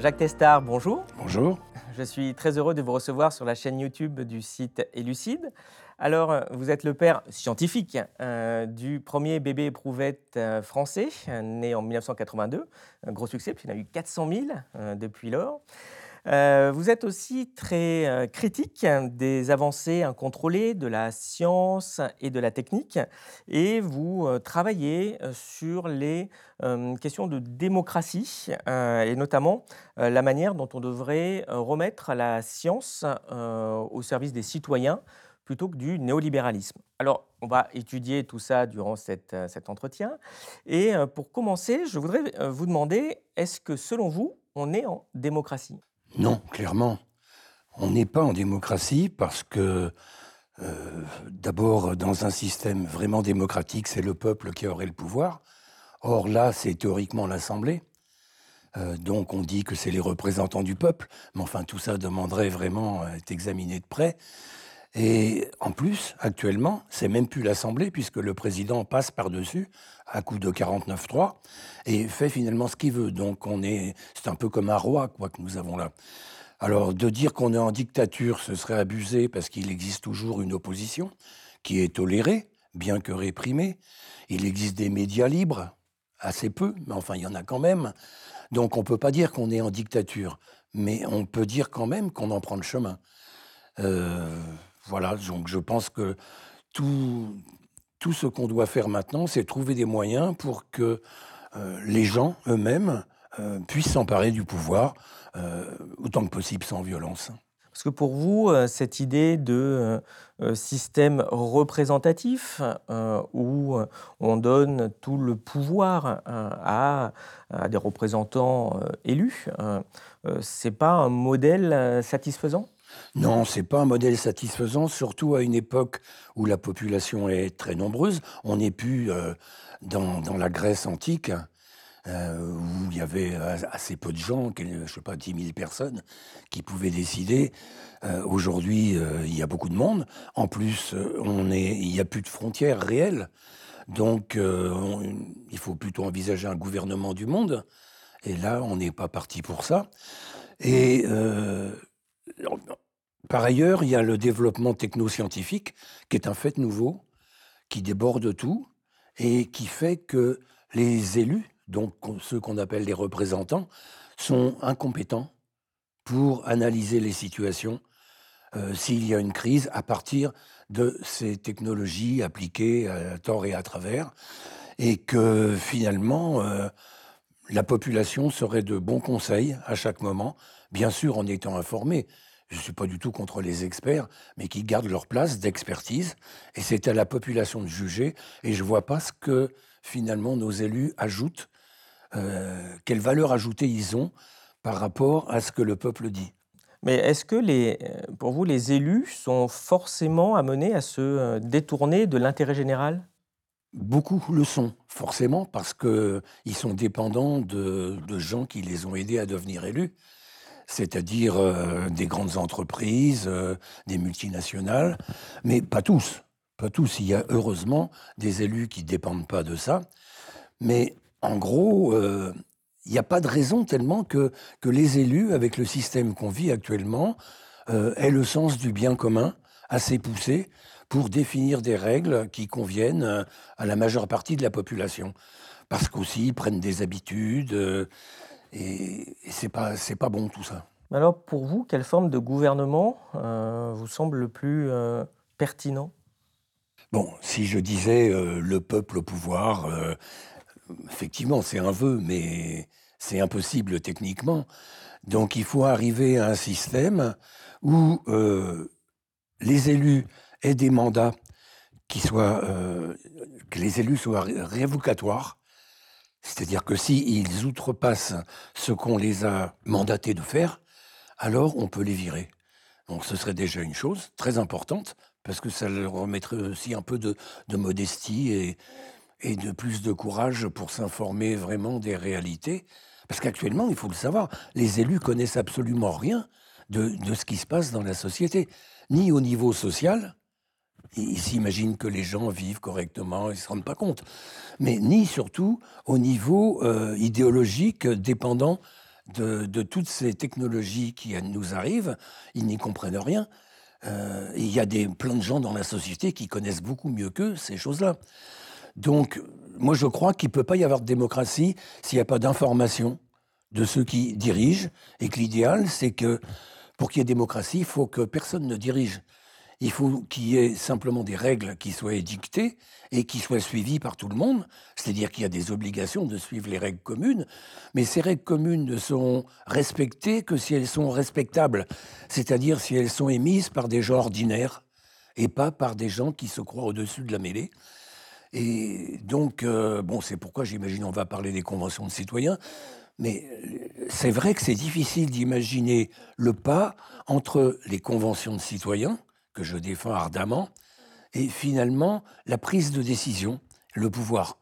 Jacques Testard, bonjour. Bonjour. Je suis très heureux de vous recevoir sur la chaîne YouTube du site Elucide. Alors, vous êtes le père scientifique euh, du premier bébé éprouvette euh, français, né en 1982. Un gros succès, puisqu'il y en a eu 400 000 euh, depuis lors. Euh, vous êtes aussi très euh, critique des avancées incontrôlées de la science et de la technique et vous euh, travaillez sur les questions de démocratie et notamment la manière dont on devrait remettre la science au service des citoyens plutôt que du néolibéralisme. Alors, on va étudier tout ça durant cet entretien. Et pour commencer, je voudrais vous demander, est-ce que selon vous, on est en démocratie? Non, clairement. On n'est pas en démocratie parce que, euh, d'abord, dans un système vraiment démocratique, c'est le peuple qui aurait le pouvoir. Or là, c'est théoriquement l'Assemblée. Euh, donc on dit que c'est les représentants du peuple, mais enfin tout ça demanderait vraiment à être examiné de près. Et en plus, actuellement, c'est même plus l'Assemblée, puisque le président passe par-dessus à coup de 49-3 et fait finalement ce qu'il veut. Donc on est, c'est un peu comme un roi quoi que nous avons là. Alors de dire qu'on est en dictature, ce serait abusé parce qu'il existe toujours une opposition qui est tolérée, bien que réprimée. Il existe des médias libres, assez peu, mais enfin il y en a quand même. Donc on peut pas dire qu'on est en dictature, mais on peut dire quand même qu'on en prend le chemin. Euh, voilà, donc je pense que tout, tout ce qu'on doit faire maintenant, c'est trouver des moyens pour que euh, les gens eux-mêmes euh, puissent s'emparer du pouvoir euh, autant que possible sans violence. Parce que pour vous, cette idée de système représentatif où on donne tout le pouvoir à, des représentants élus, c'est pas un modèle satisfaisant? Non, c'est pas un modèle satisfaisant, surtout à une époque où la population est très nombreuse. On n'est plus euh, dans, la Grèce antique, euh, où il y avait assez peu de gens, je sais pas, 10 000 personnes, qui pouvaient décider. Euh, aujourd'hui, il y a beaucoup de monde. En plus, il n'y a plus de frontières réelles. Donc, il faut plutôt envisager un gouvernement du monde. Et là, on n'est pas parti pour ça. Par ailleurs, il y a le développement technoscientifique, qui est un fait nouveau, qui déborde tout, et qui fait que les élus, donc ceux qu'on appelle les représentants, sont incompétents pour analyser les situations euh, s'il y a une crise à partir de ces technologies appliquées à tort et à travers, et que finalement, euh, la population serait de bons conseils à chaque moment, bien sûr en étant informée, je ne suis pas du tout contre les experts, mais qui gardent leur place d'expertise. Et c'est à la population de juger. Et je ne vois pas ce que finalement nos élus ajoutent, euh, quelle valeur ajoutée ils ont par rapport à ce que le peuple dit. Mais est-ce que les, pour vous, les élus sont forcément amenés à se euh, détourner de l'intérêt général? Beaucoup le sont, forcément, parce qu'ils sont dépendants de, de gens qui les ont aidés à devenir élus c'est-à-dire euh, des grandes entreprises, euh, des multinationales, mais pas tous. Pas tous. Il y a heureusement des élus qui ne dépendent pas de ça. Mais en gros, euh, il n'y a pas de raison tellement que, que les élus, avec le système qu'on vit actuellement, aient le sens du bien commun assez poussé pour définir des règles qui conviennent à la majeure partie de la population. Parce qu'aussi, ils prennent des habitudes et, et c'est pas, bon tout ça. Alors pour vous, quelle forme de gouvernement euh, vous semble le plus euh, pertinent? Bon, si je disais euh, le peuple au pouvoir, effectivement c'est un vœu, mais c'est impossible techniquement. Donc il faut arriver à un système où les élus aient des mandats qui soient, que les élus soient révocatoires c'est-à-dire que s'ils outrepassent ce qu'on les a mandatés de faire, alors on peut les virer. Donc ce serait déjà une chose très importante, parce que ça leur remettrait aussi un peu de, modestie et, de plus de courage pour s'informer vraiment des réalités. Parce qu'actuellement, il faut le savoir, les élus connaissent absolument rien de ce qui se passe dans la société, ni au niveau social, ils s'imaginent que les gens vivent correctement, ils ne se rendent pas compte. Mais ni surtout au niveau euh, idéologique dépendant de, toutes ces technologies qui nous arrivent, ils n'y comprennent rien. Euh, il y a des, plein de gens dans la société qui connaissent beaucoup mieux qu'eux ces choses-là. Donc, moi, je crois qu'il ne peut pas y avoir de démocratie s'il n'y a pas d'information de ceux qui dirigent, et que l'idéal, c'est que pour qu'il y ait démocratie, il faut que personne ne dirige. Il faut qu'il y ait simplement des règles qui soient édictées et qui soient suivies par tout le monde. C'est-à-dire qu'il y a des obligations de suivre les règles communes, mais ces règles communes ne sont respectées que si elles sont respectables, c'est-à-dire si elles sont émises par des gens ordinaires et pas par des gens qui se croient au-dessus de la mêlée. Et donc, euh, bon, c'est pourquoi j'imagine on va parler des conventions de citoyens. Mais c'est vrai que c'est difficile d'imaginer le pas entre les conventions de citoyens, que je défends ardemment, et finalement la prise de décision, le pouvoir.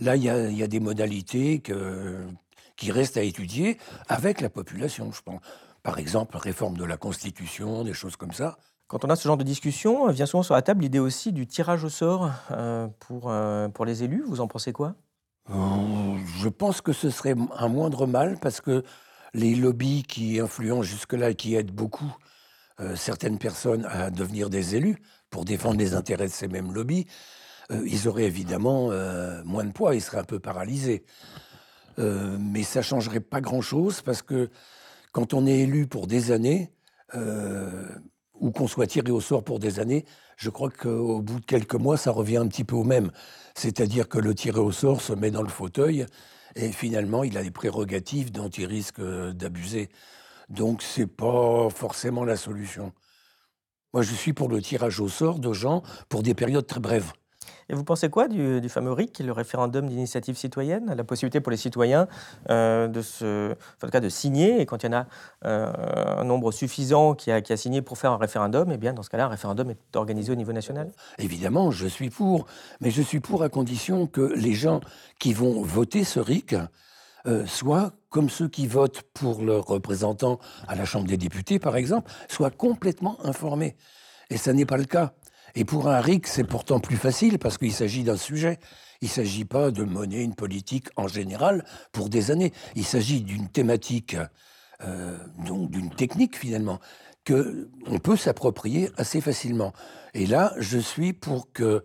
Là, il y a, des modalités qui restent à étudier avec la population, je pense. Par exemple, réforme de la Constitution, des choses comme ça. Quand on a ce genre de discussion, vient souvent sur la table l'idée aussi du tirage au sort euh, pour, euh, pour les élus. Vous en pensez quoi? Euh, Je pense que ce serait un moindre mal parce que les lobbies qui influencent jusque-là et qui aident beaucoup euh, certaines personnes à devenir des élus pour défendre les intérêts de ces mêmes lobbies, euh, ils auraient évidemment euh, moins de poids, ils seraient un peu paralysés. mais ça changerait pas grand-chose parce que quand on est élu pour des années, ou qu'on soit tiré au sort pour des années, je crois qu'au bout de quelques mois, ça revient un petit peu au même. C'est-à-dire que le tiré au sort se met dans le fauteuil et finalement, il a les prérogatives dont il risque d'abuser. Donc c'est pas forcément la solution. Moi, je suis pour le tirage au sort de gens pour des périodes très brèves. Et vous pensez quoi du, fameux RIC, le référendum d'initiative citoyenne, la possibilité pour les citoyens euh, de, se, cas de signer, et quand il y en a euh, un nombre suffisant qui a, qui a, signé pour faire un référendum, eh bien dans ce cas-là, un référendum est organisé au niveau national? Évidemment, je suis pour, mais je suis pour à condition que les gens qui vont voter ce RIC euh, soit, comme ceux qui votent pour leurs représentants à la Chambre des députés, par exemple, soient complètement informés. Et ça n'est pas le cas. Et pour un RIC, c'est pourtant plus facile parce qu'il s'agit d'un sujet. Il ne s'agit pas de mener une politique en général pour des années. Il s'agit d'une thématique, euh, donc d'une technique finalement, que on peut s'approprier assez facilement. Et là, je suis pour que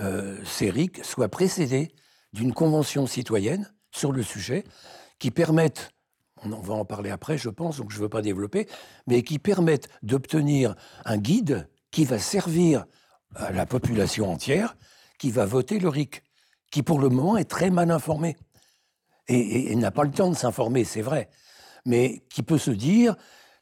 euh, ces RIC soient précédés d'une convention citoyenne sur le sujet qui permettent, on va en parler après je pense, donc je ne veux pas développer, mais qui permettent d'obtenir un guide qui va servir à la population entière, qui va voter le RIC, qui pour le moment est très mal informé et, et n'a pas le temps de s'informer, c'est vrai, mais qui peut se dire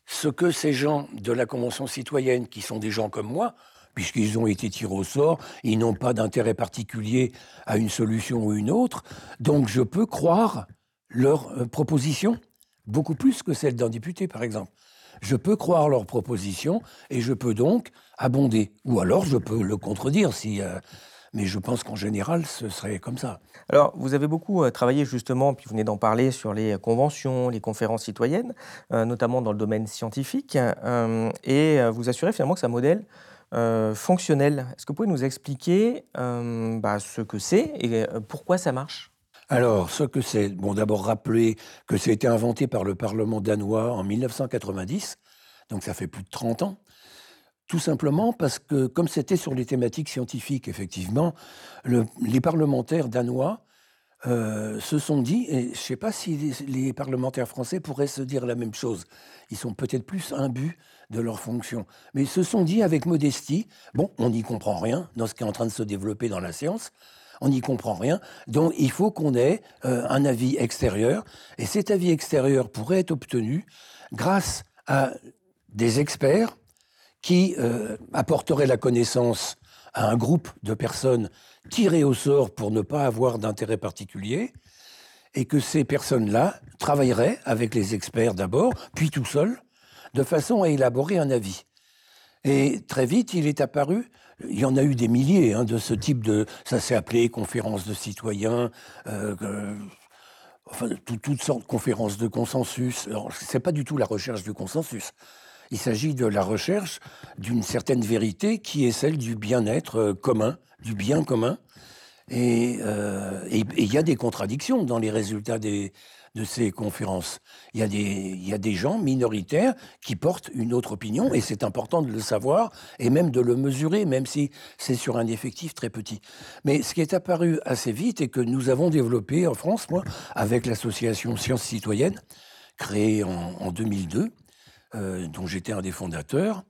ce que ces gens de la Convention citoyenne, qui sont des gens comme moi, puisqu'ils ont été tirés au sort, ils n'ont pas d'intérêt particulier à une solution ou une autre. Donc je peux croire leur euh, proposition, beaucoup plus que celle d'un député, par exemple. Je peux croire leur proposition et je peux donc abonder. Ou alors je peux le contredire si. Euh, mais je pense qu'en général, ce serait comme ça. Alors, vous avez beaucoup euh, travaillé justement, puis vous venez d'en parler, sur les conventions, les conférences citoyennes, notamment dans le domaine scientifique, et vous assurez finalement que c'est un modèle fonctionnel. Est-ce que vous pouvez nous expliquer bah, ce que c'est et pourquoi ça marche? Alors, ce que c'est, bon, d'abord rappeler que ça a été inventé par le Parlement danois en 1990, donc ça fait plus de 30 ans. Tout simplement parce que, comme c'était sur les thématiques scientifiques, effectivement, les parlementaires danois se sont dit, et je ne sais pas si les, les, parlementaires français pourraient se dire la même chose, ils sont peut-être plus imbus de leur fonction. Mais ils se sont dit avec modestie, bon, on n'y comprend rien dans ce qui est en train de se développer dans la science, on n'y comprend rien, donc il faut qu'on ait euh, un avis extérieur, et cet avis extérieur pourrait être obtenu grâce à des experts qui euh, apporteraient la connaissance à un groupe de personnes tirées au sort pour ne pas avoir d'intérêt particulier, et que ces personnes-là travailleraient avec les experts d'abord, puis tout seuls, de façon à élaborer un avis. Et très vite, il est apparu, il y en a eu des milliers hein, de ce type de, ça s'est appelé conférence de citoyens, euh, enfin toutes sortes de conférences de consensus. Ce n'est pas du tout la recherche du consensus. Il s'agit de la recherche d'une certaine vérité qui est celle du bien-être euh, commun, du bien commun. Euh, et il y a des contradictions dans les résultats des, de ces conférences. Il y, a des, il y a des gens minoritaires qui portent une autre opinion, et c'est important de le savoir, et même de le mesurer, même si c'est sur un effectif très petit. Mais ce qui est apparu assez vite, et que nous avons développé en France, moi, avec l'association Sciences Citoyennes, créée en, 2002, euh, dont j'étais un des fondateurs,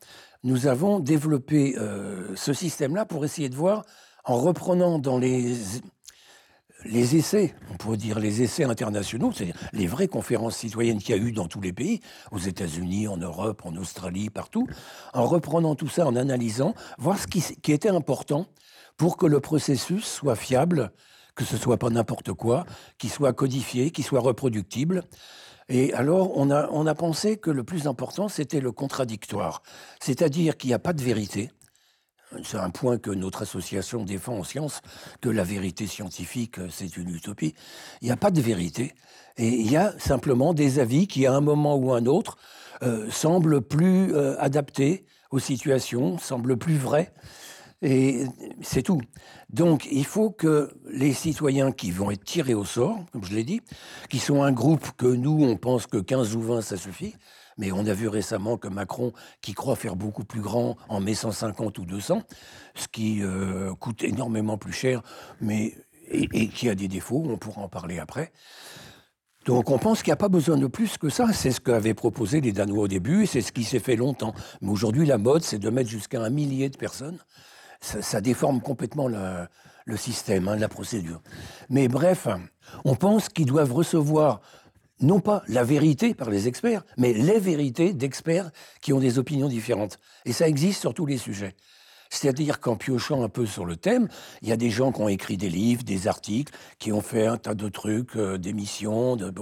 nous avons développé euh, ce système-là pour essayer de voir, en reprenant dans les les essais, on pourrait dire les essais internationaux, c'est-à-dire les vraies conférences citoyennes qu'il y a eu dans tous les pays, aux États-Unis, en Europe, en Australie, partout, en reprenant tout ça, en analysant, voir ce qui, était important pour que le processus soit fiable, que ce soit pas n'importe quoi, qu'il soit codifié, qu'il soit reproductible. Et alors, on a, on a pensé que le plus important, c'était le contradictoire. C'est-à-dire qu'il n'y a pas de vérité, c'est un point que notre association défend en sciences, que la vérité scientifique, euh, c'est une utopie. Il n'y a pas de vérité. Et il y a simplement des avis qui, à un moment ou un autre, euh, semblent plus euh, adaptés aux situations, semblent plus vrais. Et c'est tout. Donc, il faut que les citoyens qui vont être tirés au sort, comme je l'ai dit, qui sont un groupe que nous, on pense que 15 ou 20, ça suffit, mais on a vu récemment que Macron, qui croit faire beaucoup plus grand, en met 150 ou 200, ce qui euh, coûte énormément plus cher, mais et, qui a des défauts, on pourra en parler après. Donc on pense qu'il n'y a pas besoin de plus que ça. C'est ce qu'avaient proposé les Danois au début, et c'est ce qui s'est fait longtemps. Mais aujourd'hui, la mode, c'est de mettre jusqu'à un millier de personnes. Ça, déforme complètement le système, hein, la procédure. Mais bref, on pense qu'ils doivent recevoir non pas la vérité par les experts, mais les vérités d'experts qui ont des opinions différentes. Et ça existe sur tous les sujets. C'est-à-dire qu'en piochant un peu sur le thème, il y a des gens qui ont écrit des livres, des articles, qui ont fait un tas de trucs, euh, d'émissions, de,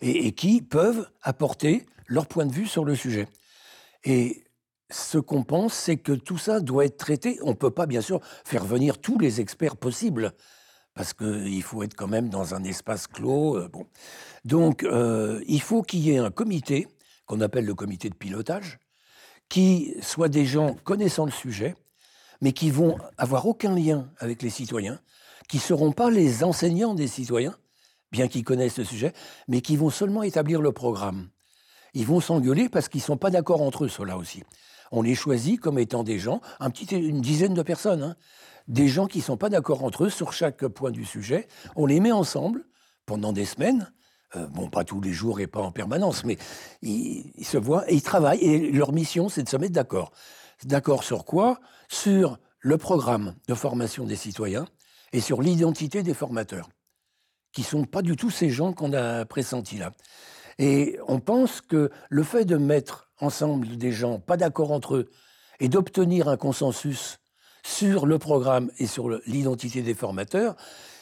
et, et, qui peuvent apporter leur point de vue sur le sujet. Et ce qu'on pense, c'est que tout ça doit être traité. On ne peut pas, bien sûr, faire venir tous les experts possibles parce qu'il faut être quand même dans un espace clos. Euh. Donc, euh, il faut qu'il y ait un comité, qu'on appelle le comité de pilotage, qui soit des gens connaissant le sujet, mais qui vont avoir aucun lien avec les citoyens, qui ne seront pas les enseignants des citoyens, bien qu'ils connaissent le sujet, mais qui vont seulement établir le programme. Ils vont s'engueuler parce qu'ils ne sont pas d'accord entre eux, cela aussi. On les choisit comme étant des gens, une dizaine de personnes, hein, des gens qui ne sont pas d'accord entre eux sur chaque point du sujet. On les met ensemble pendant des semaines. Euh, bon, pas tous les jours et pas en permanence, mais ils, se voient et ils travaillent. Et leur mission, c'est de se mettre d'accord. D'accord sur quoi? Sur le programme de formation des citoyens et sur l'identité des formateurs, qui sont pas du tout ces gens qu'on a pressentis là. Et on pense que le fait de mettre ensemble des gens pas d'accord entre eux et d'obtenir un consensus sur le programme et sur l'identité des formateurs,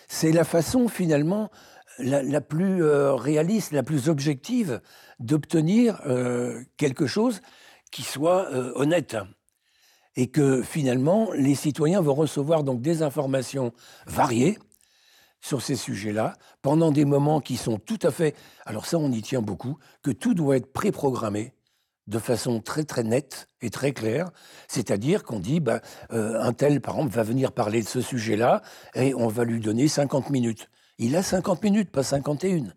c'est la façon finalement la, plus euh, réaliste, la plus objective d'obtenir euh, quelque chose qui soit euh, honnête. Et que finalement, les citoyens vont recevoir donc des informations variées sur ces sujets-là, pendant des moments qui sont tout à fait... Alors ça, on y tient beaucoup, que tout doit être préprogrammé de façon très très nette et très claire, c'est-à-dire qu'on dit euh, un tel par exemple va venir parler de ce sujet-là et on va lui donner 50 minutes. Il a 50 minutes, pas 51.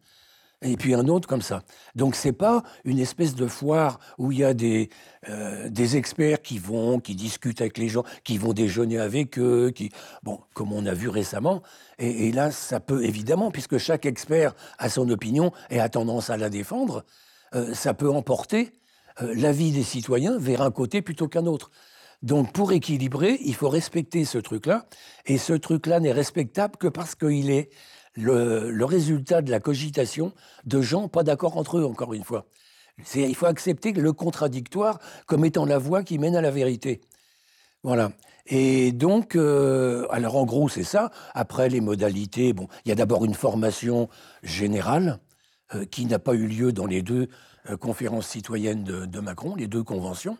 Et puis un autre comme ça. Donc c'est pas une espèce de foire où il y a des, euh, des experts qui vont, qui discutent avec les gens, qui vont déjeuner avec eux, qui bon comme on a vu récemment. Et, là ça peut évidemment, puisque chaque expert a son opinion et a tendance à la défendre, euh, ça peut emporter euh, l'avis des citoyens vers un côté plutôt qu'un autre. Donc pour équilibrer, il faut respecter ce truc-là, et ce truc-là n'est respectable que parce qu'il est le, résultat de la cogitation de gens pas d'accord entre eux, encore une fois. Il faut accepter le contradictoire comme étant la voie qui mène à la vérité. Voilà. Et donc, euh, alors en gros, c'est ça. Après, les modalités, bon, il y a d'abord une formation générale euh, qui n'a pas eu lieu dans les deux conférence citoyenne de, Macron, les deux conventions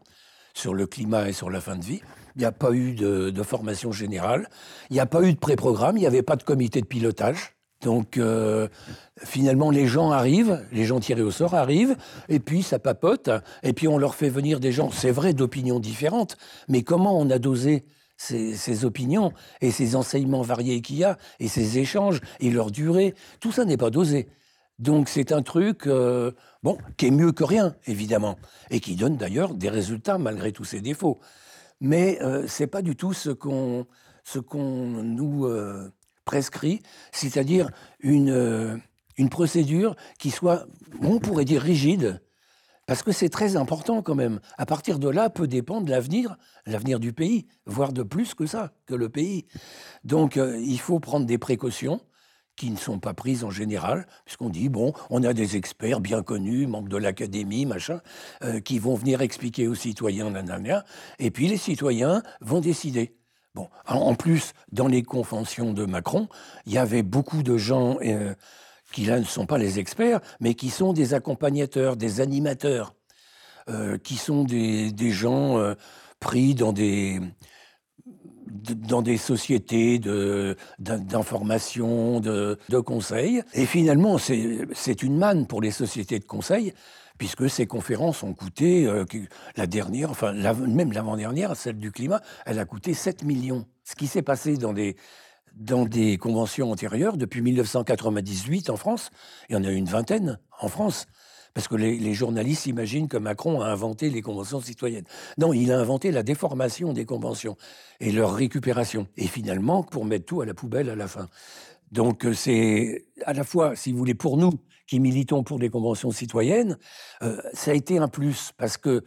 sur le climat et sur la fin de vie. Il n'y a pas eu de, formation générale, il n'y a pas eu de pré-programme, il n'y avait pas de comité de pilotage. Donc euh, finalement, les gens arrivent, les gens tirés au sort arrivent, et puis ça papote, et puis on leur fait venir des gens, c'est vrai, d'opinions différentes, mais comment on a dosé ces, ces, opinions et ces enseignements variés qu'il y a, et ces échanges, et leur durée, tout ça n'est pas dosé. Donc c'est un truc euh, qui est mieux que rien, évidemment, et qui donne d'ailleurs des résultats malgré tous ses défauts. Mais euh, ce n'est pas du tout ce qu'on nous euh, prescrit, c'est-à-dire une, une procédure qui soit, on pourrait dire, rigide, parce que c'est très important quand même. À partir de là peut dépendre l'avenir, l'avenir du pays, voire de plus que ça, que le pays. Donc il faut prendre des précautions qui ne sont pas prises en général, puisqu'on dit, bon, on a des experts bien connus, membres de l'académie, machin, euh, qui vont venir expliquer aux citoyens, nanana, et puis les citoyens vont décider. Bon, en plus, dans les conventions de Macron, il y avait beaucoup de gens euh, qui, là, ne sont pas les experts, mais qui sont des accompagnateurs, des animateurs, euh, qui sont des, des gens pris dans des dans des sociétés d'information, de, de, conseil. Et finalement, c'est une manne pour les sociétés de conseil, puisque ces conférences ont coûté, euh, la dernière, enfin même l'avant-dernière, celle du climat, elle a coûté 7 millions. Ce qui s'est passé dans des, dans des conventions antérieures, depuis 1998 en France, il y en a une vingtaine en France, parce que les, journalistes imaginent que Macron a inventé les conventions citoyennes. Non, il a inventé la déformation des conventions et leur récupération. Et finalement, pour mettre tout à la poubelle à la fin. Donc euh, c'est à la fois, si vous voulez, pour nous qui militons pour des conventions citoyennes, euh, ça a été un plus parce que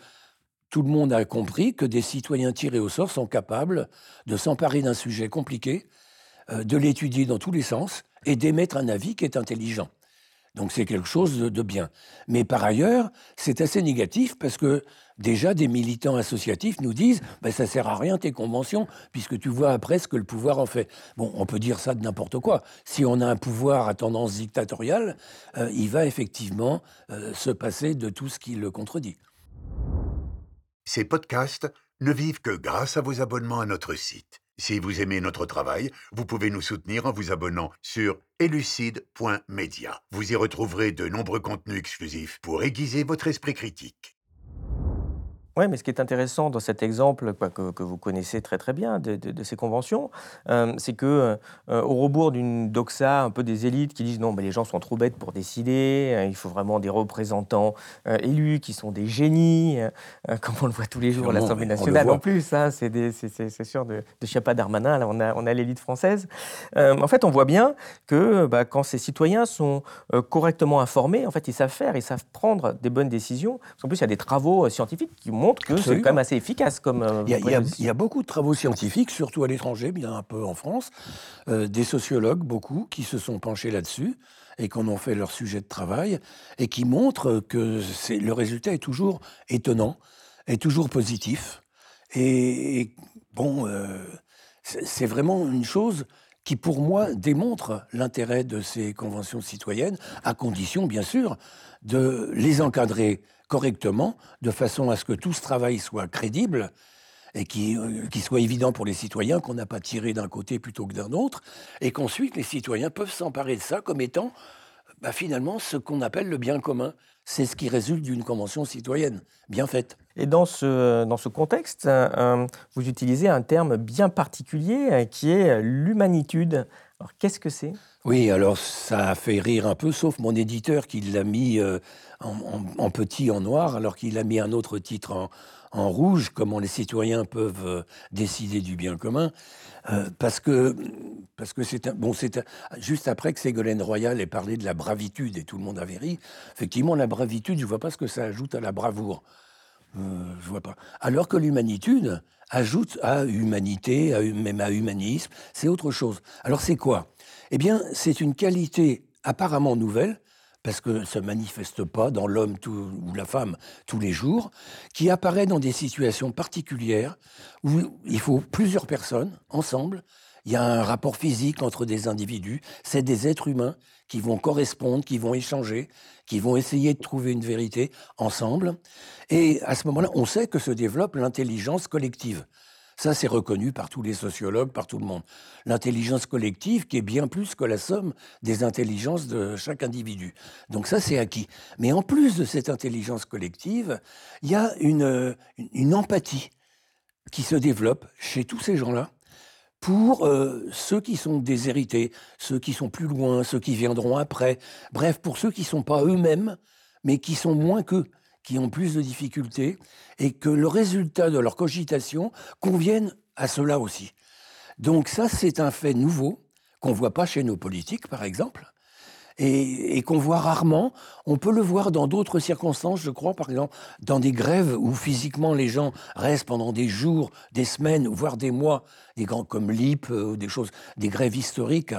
tout le monde a compris que des citoyens tirés au sort sont capables de s'emparer d'un sujet compliqué, euh, de l'étudier dans tous les sens et d'émettre un avis qui est intelligent. Donc c'est quelque chose de, bien. Mais par ailleurs, c'est assez négatif parce que déjà des militants associatifs nous disent ben, ça sert à rien tes conventions puisque tu vois après ce que le pouvoir en fait. Bon, on peut dire ça de n'importe quoi. Si on a un pouvoir à tendance dictatoriale, euh, il va effectivement euh, se passer de tout ce qui le contredit. Ces podcasts ne vivent que grâce à vos abonnements à notre site. Si vous aimez notre travail, vous pouvez nous soutenir en vous abonnant sur elucide.media. Vous y retrouverez de nombreux contenus exclusifs pour aiguiser votre esprit critique. Oui, mais ce qui est intéressant dans cet exemple que, vous connaissez très très bien de, ces conventions, euh, c'est que euh, au rebours d'une doxa un peu des élites qui disent non, mais les gens sont trop bêtes pour décider, euh, il faut vraiment des représentants élus qui sont des génies, comme on le voit tous les jours à l'Assemblée nationale en plus, hein, c'est sûr de, de Chiappa Darmanin, là on a, on a l'élite française. en fait, on voit bien que bah, quand ces citoyens sont correctement informés, en fait, ils savent faire, ils savent prendre des bonnes décisions. En plus, il y a des travaux scientifiques qui montre que c'est quand même assez efficace comme. Euh, il y, a, beaucoup de travaux scientifiques, surtout à l'étranger, bien un peu en France, euh, des sociologues, beaucoup, qui se sont penchés là-dessus et qui en ont fait leur sujet de travail et qui montrent que le résultat est toujours étonnant, est toujours positif. Et, bon, euh, c'est vraiment une chose qui, pour moi, démontre l'intérêt de ces conventions citoyennes, à condition, bien sûr, de les encadrer correctement, de façon à ce que tout ce travail soit crédible et qui, euh, soit évident pour les citoyens, qu'on n'a pas tiré d'un côté plutôt que d'un autre, et qu'ensuite les citoyens peuvent s'emparer de ça comme étant bah, finalement ce qu'on appelle le bien commun. C'est ce qui résulte d'une convention citoyenne bien faite. Et dans ce, dans ce contexte, euh, vous utilisez un terme bien particulier euh, qui est l'humanitude. Alors qu'est-ce que c'est? Oui, alors ça a fait rire un peu, sauf mon éditeur qui l'a mis euh, en, petit en noir, alors qu'il a mis un autre titre en, rouge, comment les citoyens peuvent euh, décider du bien commun, euh, parce que parce que c'est bon, juste après que Ségolène Royal ait parlé de la bravitude et tout le monde avait ri. Effectivement, la bravitude, je vois pas ce que ça ajoute à la bravoure. Je je vois pas. Alors que l'humanitude, ajoute à humanité, même à humanisme, c'est autre chose. Alors c'est quoi? Eh bien, c'est une qualité apparemment nouvelle, parce que ça ne manifeste pas dans l'homme ou la femme tous les jours, qui apparaît dans des situations particulières où il faut plusieurs personnes ensemble. Il y a un rapport physique entre des individus. C'est des êtres humains qui vont correspondre, qui vont échanger, qui vont essayer de trouver une vérité ensemble. Et à ce moment-là, on sait que se développe l'intelligence collective. Ça, c'est reconnu par tous les sociologues, par tout le monde. L'intelligence collective qui est bien plus que la somme des intelligences de chaque individu. Donc ça, c'est acquis. Mais en plus de cette intelligence collective, il y a une, une empathie qui se développe chez tous ces gens-là pour euh, ceux qui sont déshérités, ceux qui sont plus loin, ceux qui viendront après, bref, pour ceux qui ne sont pas eux-mêmes, mais qui sont moins qu'eux, qui ont plus de difficultés, et que le résultat de leur cogitation convienne à cela aussi. Donc ça, c'est un fait nouveau qu'on ne voit pas chez nos politiques, par exemple, et, qu'on voit rarement. On peut le voir dans d'autres circonstances, je crois, par exemple, dans des grèves où physiquement les gens restent pendant des jours, des semaines, voire des mois, des grands comme l'IP euh, des choses, des grèves historiques,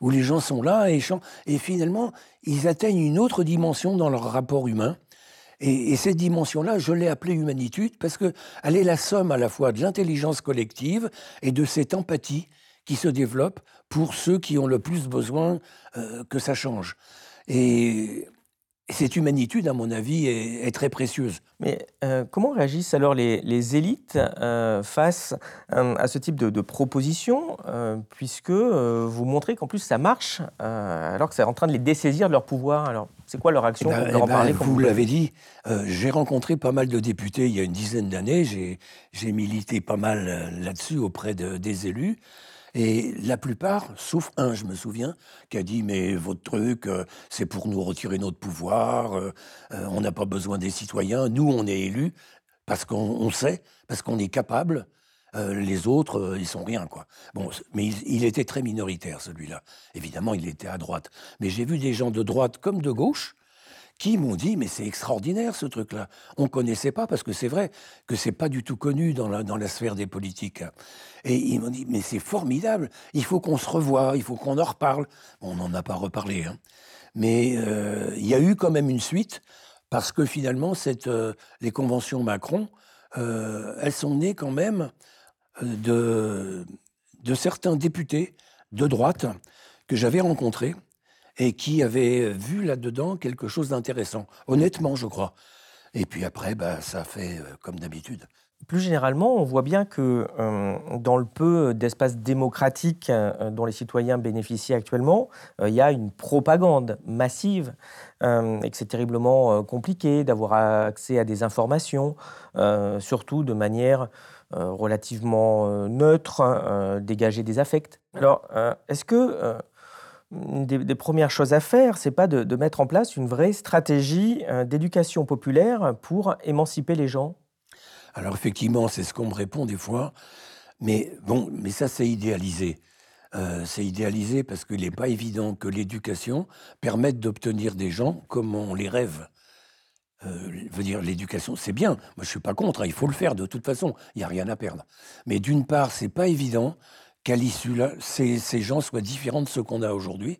où les gens sont là et, et finalement, ils atteignent une autre dimension dans leur rapport humain. Et, et, cette dimension-là, je l'ai appelée humanitude parce qu'elle est la somme à la fois de l'intelligence collective et de cette empathie qui se développe pour ceux qui ont le plus besoin euh, que ça change. Et cette humanitude, à mon avis, est, très précieuse. Mais euh, comment réagissent alors les, élites euh, face à ce type de, proposition, puisque vous montrez qu'en plus ça marche, alors que c'est en train de les dessaisir de leur pouvoir? Alors, c'est quoi leur action? Eh ben, eh ben, Vous, l'avez dit, j'ai rencontré pas mal de députés il y a une dizaine d'années, j'ai milité pas mal là-dessus auprès de, des élus. Et la plupart, sauf un, je me souviens, qui a dit Mais votre truc, euh, c'est pour nous retirer notre pouvoir, euh, euh, on n'a pas besoin des citoyens, nous, on est élus parce qu'on sait, parce qu'on est capable. les autres, ils sont rien, quoi. Bon, mais il était très minoritaire, celui-là. Évidemment, il était à droite. Mais j'ai vu des gens de droite comme de gauche qui m'ont dit mais c'est extraordinaire ce truc-là. On connaissait pas parce que c'est vrai que c'est pas du tout connu dans la, dans la sphère des politiques. Et ils m'ont dit mais c'est formidable, il faut qu'on se revoie, il faut qu'on en reparle. on n'en a pas reparlé, hein. mais euh, il y a eu quand même une suite parce que finalement euh, les conventions Macron, euh, elles sont nées quand même de, de certains députés de droite que j'avais rencontrés et qui avait vu là-dedans quelque chose d'intéressant. Honnêtement, je crois. Et puis après, bah, ça fait euh, comme d'habitude. Plus généralement, on voit bien que euh, dans le peu d'espace démocratique euh, dont les citoyens bénéficient actuellement, il y a une propagande massive et que c'est terriblement compliqué d'avoir accès à des informations, surtout de manière relativement neutre, dégager des affects. Alors, est-ce que des, premières choses à faire, c'est pas de, mettre en place une vraie stratégie euh, d'éducation populaire pour émanciper les gens Alors effectivement, c'est ce qu'on me répond des fois, mais bon, mais ça c'est idéalisé. Euh, c'est idéalisé parce qu'il n'est pas évident que l'éducation permette d'obtenir des gens comme on les rêve. Euh, veux dire, l'éducation, c'est bien. Moi, je suis pas contre. Hein, il faut le faire de toute façon. Il n'y a rien à perdre. Mais d'une part, c'est pas évident qu'à l'issue, là, ces, ces, gens soient différents de ceux qu'on a aujourd'hui.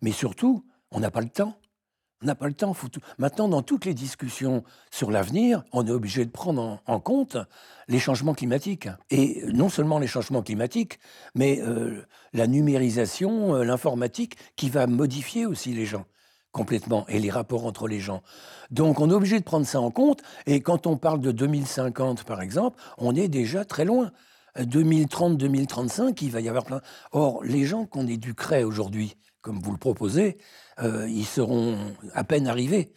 Mais surtout, on n'a pas le temps. On n'a pas le temps. Maintenant, dans toutes les discussions sur l'avenir, on est obligé de prendre en, compte les changements climatiques. Et non seulement les changements climatiques, mais euh, la numérisation, euh, l'informatique, qui va modifier aussi les gens complètement et les rapports entre les gens. Donc on est obligé de prendre ça en compte. Et quand on parle de 2050, par exemple, on est déjà très loin. 2030-2035, il va y avoir plein. Or, les gens qu'on éduquerait aujourd'hui, comme vous le proposez, euh, ils seront à peine arrivés.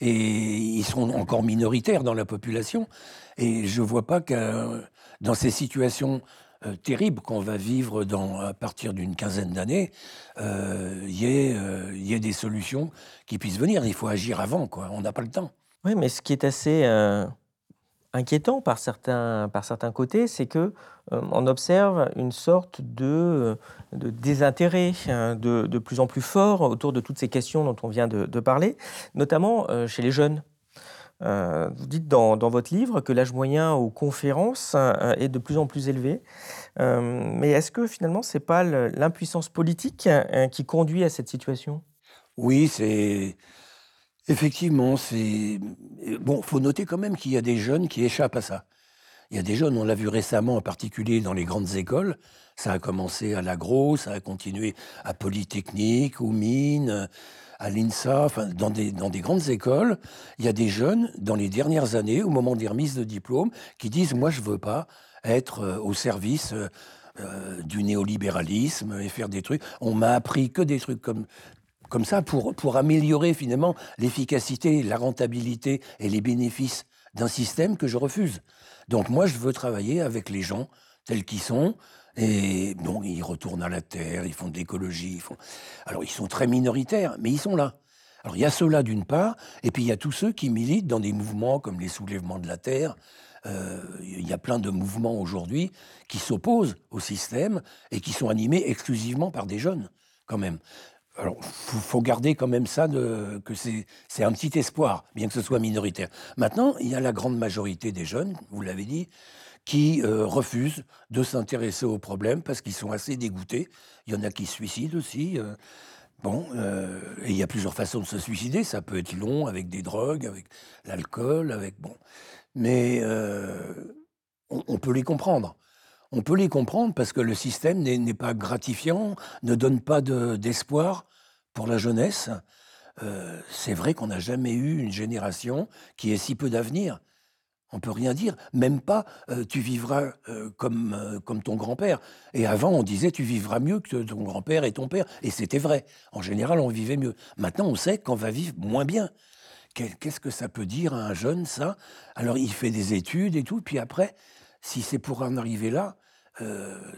Et ils seront encore minoritaires dans la population. Et je ne vois pas que dans ces situations euh, terribles qu'on va vivre à partir d'une quinzaine d'années, euh, il y, ait des solutions qui puissent venir. Il faut agir avant. On n'a pas le temps. Oui, mais ce qui est assez inquiétant par certains, par certains côtés, c'est que euh, on observe une sorte de, de désintérêt hein, de, de, plus en plus fort autour de toutes ces questions dont on vient de, parler, notamment euh, chez les jeunes. Euh, vous dites dans, dans, votre livre que l'âge moyen aux conférences est de plus en plus élevé. mais est-ce que finalement, ce n'est pas l'impuissance politique qui conduit à cette situation? Oui, c'est Effectivement, c'est bon. Faut noter quand même qu'il y a des jeunes qui échappent à ça. Il y a des jeunes, on l'a vu récemment, en particulier dans les grandes écoles. Ça a commencé à l'agro, ça a continué à Polytechnique, aux mines, à l'INSA, enfin, dans des, dans des grandes écoles. Il y a des jeunes, dans les dernières années, au moment des remises de diplôme, qui disent Moi, je veux pas être euh, au service. Euh, euh, du néolibéralisme et faire des trucs. On m'a appris que des trucs comme comme ça pour, pour améliorer finalement l'efficacité, la rentabilité et les bénéfices d'un système que je refuse. Donc moi, je veux travailler avec les gens tels qu'ils sont, Et bon, ils retournent à la terre, ils font de l'écologie. Alors, ils sont très minoritaires, mais ils sont là. Alors, il y a ceux-là d'une part, et puis il y a tous ceux qui militent dans des mouvements comme les soulèvements de la terre. Euh, il y a plein de mouvements aujourd'hui qui s'opposent au système et qui sont animés exclusivement par des jeunes, quand même. Alors, il faut, garder quand même ça, que c'est un petit espoir, bien que ce soit minoritaire. Maintenant, il y a la grande majorité des jeunes, vous l'avez dit, qui euh, refusent de s'intéresser au problème parce qu'ils sont assez dégoûtés. Il y en a qui se suicident aussi. Euh. bon, euh, il y a plusieurs façons de se suicider. Ça peut être long, avec des drogues, avec l'alcool, avec bon. Mais on, peut les comprendre. On peut les comprendre parce que le système n'est pas gratifiant, ne donne pas d'espoir pour la jeunesse. c'est vrai qu'on n'a jamais eu une génération qui ait si peu d'avenir. On peut rien dire, même pas tu vivras comme, comme ton grand-père. Et avant, on disait tu vivras mieux que ton grand-père et ton père. Et c'était vrai. En général, on vivait mieux. Maintenant, on sait qu'on va vivre moins bien. Qu'est-ce que ça peut dire à un jeune, ça? Alors, il fait des études et tout, puis après, si c'est pour en arriver là,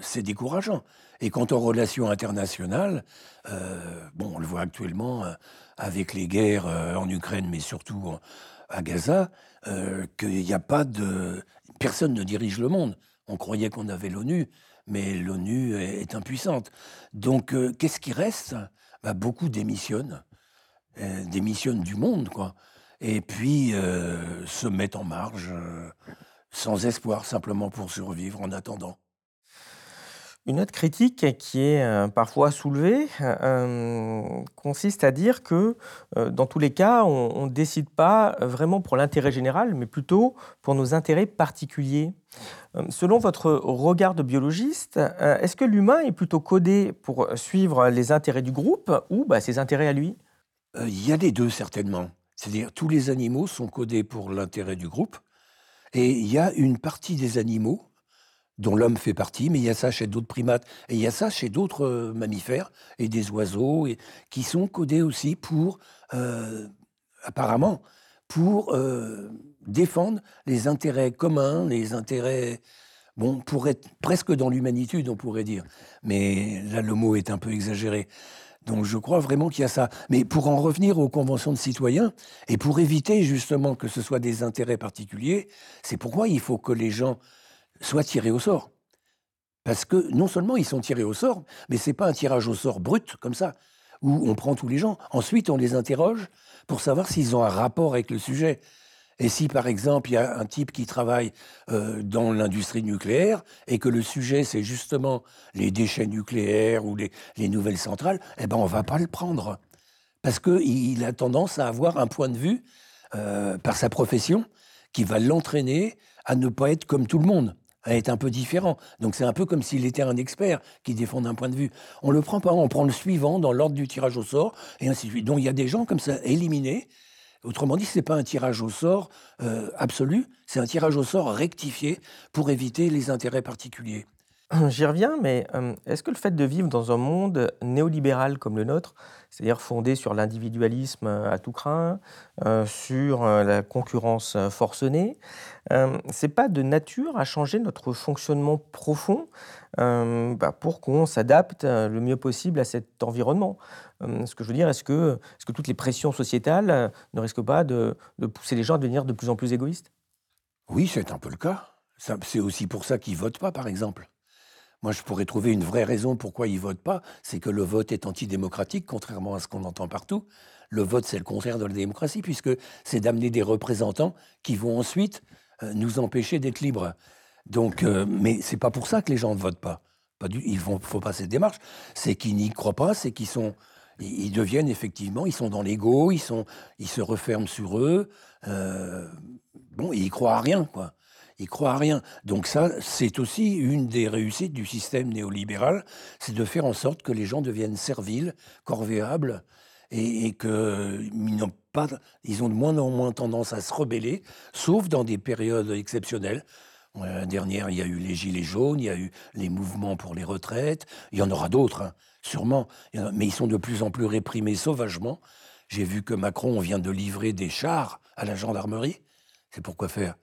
c'est décourageant. Et quant aux relations internationales, bon, on le voit actuellement avec les guerres en Ukraine, mais surtout à Gaza, euh, qu'il n'y a pas de... Personne ne dirige le monde. On croyait qu'on avait l'ONU, mais l'ONU est, impuissante. Donc, euh, qu'est-ce qui reste? Bah, Beaucoup démissionnent, euh, démissionnent du monde, quoi. Et puis se mettent en marge, sans espoir, simplement pour survivre en attendant. Une autre critique qui est euh, parfois soulevée euh, consiste à dire que euh, dans tous les cas, on ne décide pas vraiment pour l'intérêt général, mais plutôt pour nos intérêts particuliers. selon votre regard de biologiste, est-ce que l'humain est plutôt codé pour suivre les intérêts du groupe ou bah, ses intérêts à lui? Il y a les deux certainement. C'est-à-dire tous les animaux sont codés pour l'intérêt du groupe et il y a une partie des animaux dont l'homme fait partie, mais il y a ça chez d'autres primates, et il y a ça chez d'autres euh, mammifères et des oiseaux, qui sont codés aussi pour, euh, apparemment, pour euh, défendre les intérêts communs, les intérêts, bon, pour être presque dans l'humanitude, on pourrait dire. Mais là, le mot est un peu exagéré. Donc je crois vraiment qu'il y a ça. Mais pour en revenir aux conventions de citoyens, et pour éviter justement que ce soit des intérêts particuliers, c'est pourquoi il faut que les gens soient tirés au sort. Parce que non seulement ils sont tirés au sort, mais ce n'est pas un tirage au sort brut comme ça, où on prend tous les gens. Ensuite, on les interroge pour savoir s'ils ont un rapport avec le sujet. Et si, par exemple, il y a un type qui travaille euh, dans l'industrie nucléaire et que le sujet, c'est justement les déchets nucléaires ou les, nouvelles centrales, eh ben, on va pas le prendre. Parce qu'il a tendance à avoir un point de vue, euh, par sa profession, qui va l'entraîner à ne pas être comme tout le monde est un peu différent. Donc c'est un peu comme s'il était un expert qui défend un point de vue. On le prend pas, on prend le suivant dans l'ordre du tirage au sort, et ainsi de suite. Donc il y a des gens comme ça éliminés. Autrement dit, ce n'est pas un tirage au sort euh, absolu, c'est un tirage au sort rectifié pour éviter les intérêts particuliers. J'y reviens, mais euh, est-ce que le fait de vivre dans un monde néolibéral comme le nôtre, c'est-à-dire fondé sur l'individualisme euh, à tout craint, euh, sur la concurrence forcenée, c'est pas de nature à changer notre fonctionnement profond bah, pour qu'on s'adapte le mieux possible à cet environnement? Ce que je veux dire, est-ce que, est que toutes les pressions sociétales ne risquent pas de, de pousser les gens à devenir de plus en plus égoïstes? Oui, c'est un peu le cas. C'est aussi pour ça qu'ils votent pas, par exemple. Moi, je pourrais trouver une vraie raison pourquoi ils votent pas, c'est que le vote est antidémocratique, contrairement à ce qu'on entend partout. Le vote, c'est le contraire de la démocratie, puisque c'est d'amener des représentants qui vont ensuite euh, nous empêcher d'être libres. Donc, euh, mais c'est pas pour ça que les gens ne votent pas. pas du, ils vont, faut pas cette démarche. C'est qu'ils n'y croient pas, c'est qu'ils sont, ils, deviennent effectivement, ils sont dans l'ego, ils ils se referment sur eux. Euh, bon, ils croient à rien, quoi. Il croit à rien. Donc ça, c'est aussi une des réussites du système néolibéral, c'est de faire en sorte que les gens deviennent serviles, corvéables, et, qu'ils n'ont pas, ils ont de moins en moins tendance à se rebeller, sauf dans des périodes exceptionnelles. La dernière, il y a eu les gilets jaunes, il y a eu les mouvements pour les retraites, il y en aura d'autres, hein, sûrement, mais ils sont de plus en plus réprimés sauvagement. J'ai vu que Macron vient de livrer des chars à la gendarmerie. C'est pourquoi faire?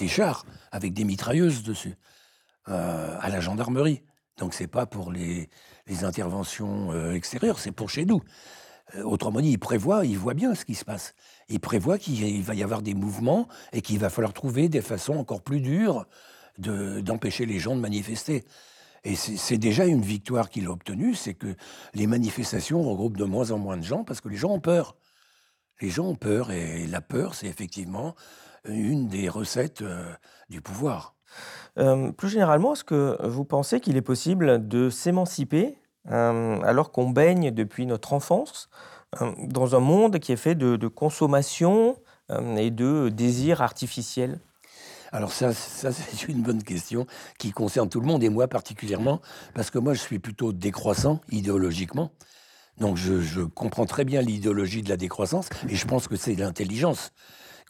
Des chars avec des mitrailleuses dessus euh, à la gendarmerie. Donc c'est pas pour les, interventions euh, extérieures, c'est pour chez nous. Euh, autrement dit, il prévoit, il voit bien ce qui se passe. Il prévoit qu'il va y avoir des mouvements et qu'il va falloir trouver des façons encore plus dures d'empêcher les gens de manifester. Et c'est déjà une victoire qu'il a obtenue, c'est que les manifestations regroupent de moins en moins de gens parce que les gens ont peur. Les gens ont peur et la peur, c'est effectivement une des recettes euh, du pouvoir. Euh, plus généralement, est-ce que vous pensez qu'il est possible de s'émanciper euh, alors qu'on baigne depuis notre enfance dans un monde qui est fait de, de consommation et de désirs artificiels alors ça, ça c'est une bonne question qui concerne tout le monde et moi particulièrement, parce que moi je suis plutôt décroissant idéologiquement. Donc je, comprends très bien l'idéologie de la décroissance et je pense que c'est l'intelligence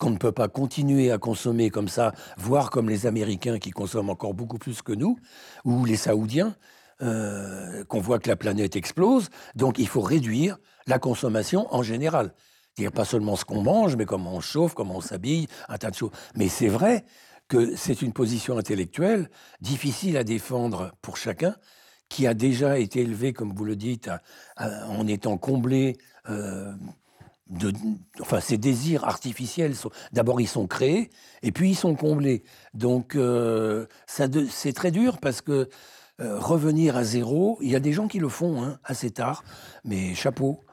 qu'on ne peut pas continuer à consommer comme ça, voire comme les Américains qui consomment encore beaucoup plus que nous, ou les Saoudiens, euh, qu'on voit que la planète explose. Donc il faut réduire la consommation en général. C'est-à-dire pas seulement ce qu'on mange, mais comment on chauffe, comment on s'habille, un tas de choses. Mais c'est vrai que c'est une position intellectuelle difficile à défendre pour chacun, qui a déjà été élevé, comme vous le dites, en étant comblé euh, enfin, ces désirs artificiels, d'abord ils sont créés et puis ils sont comblés. Donc euh, c'est très dur parce que euh, revenir à zéro, il y a des gens qui le font hein, assez tard, mais chapeau,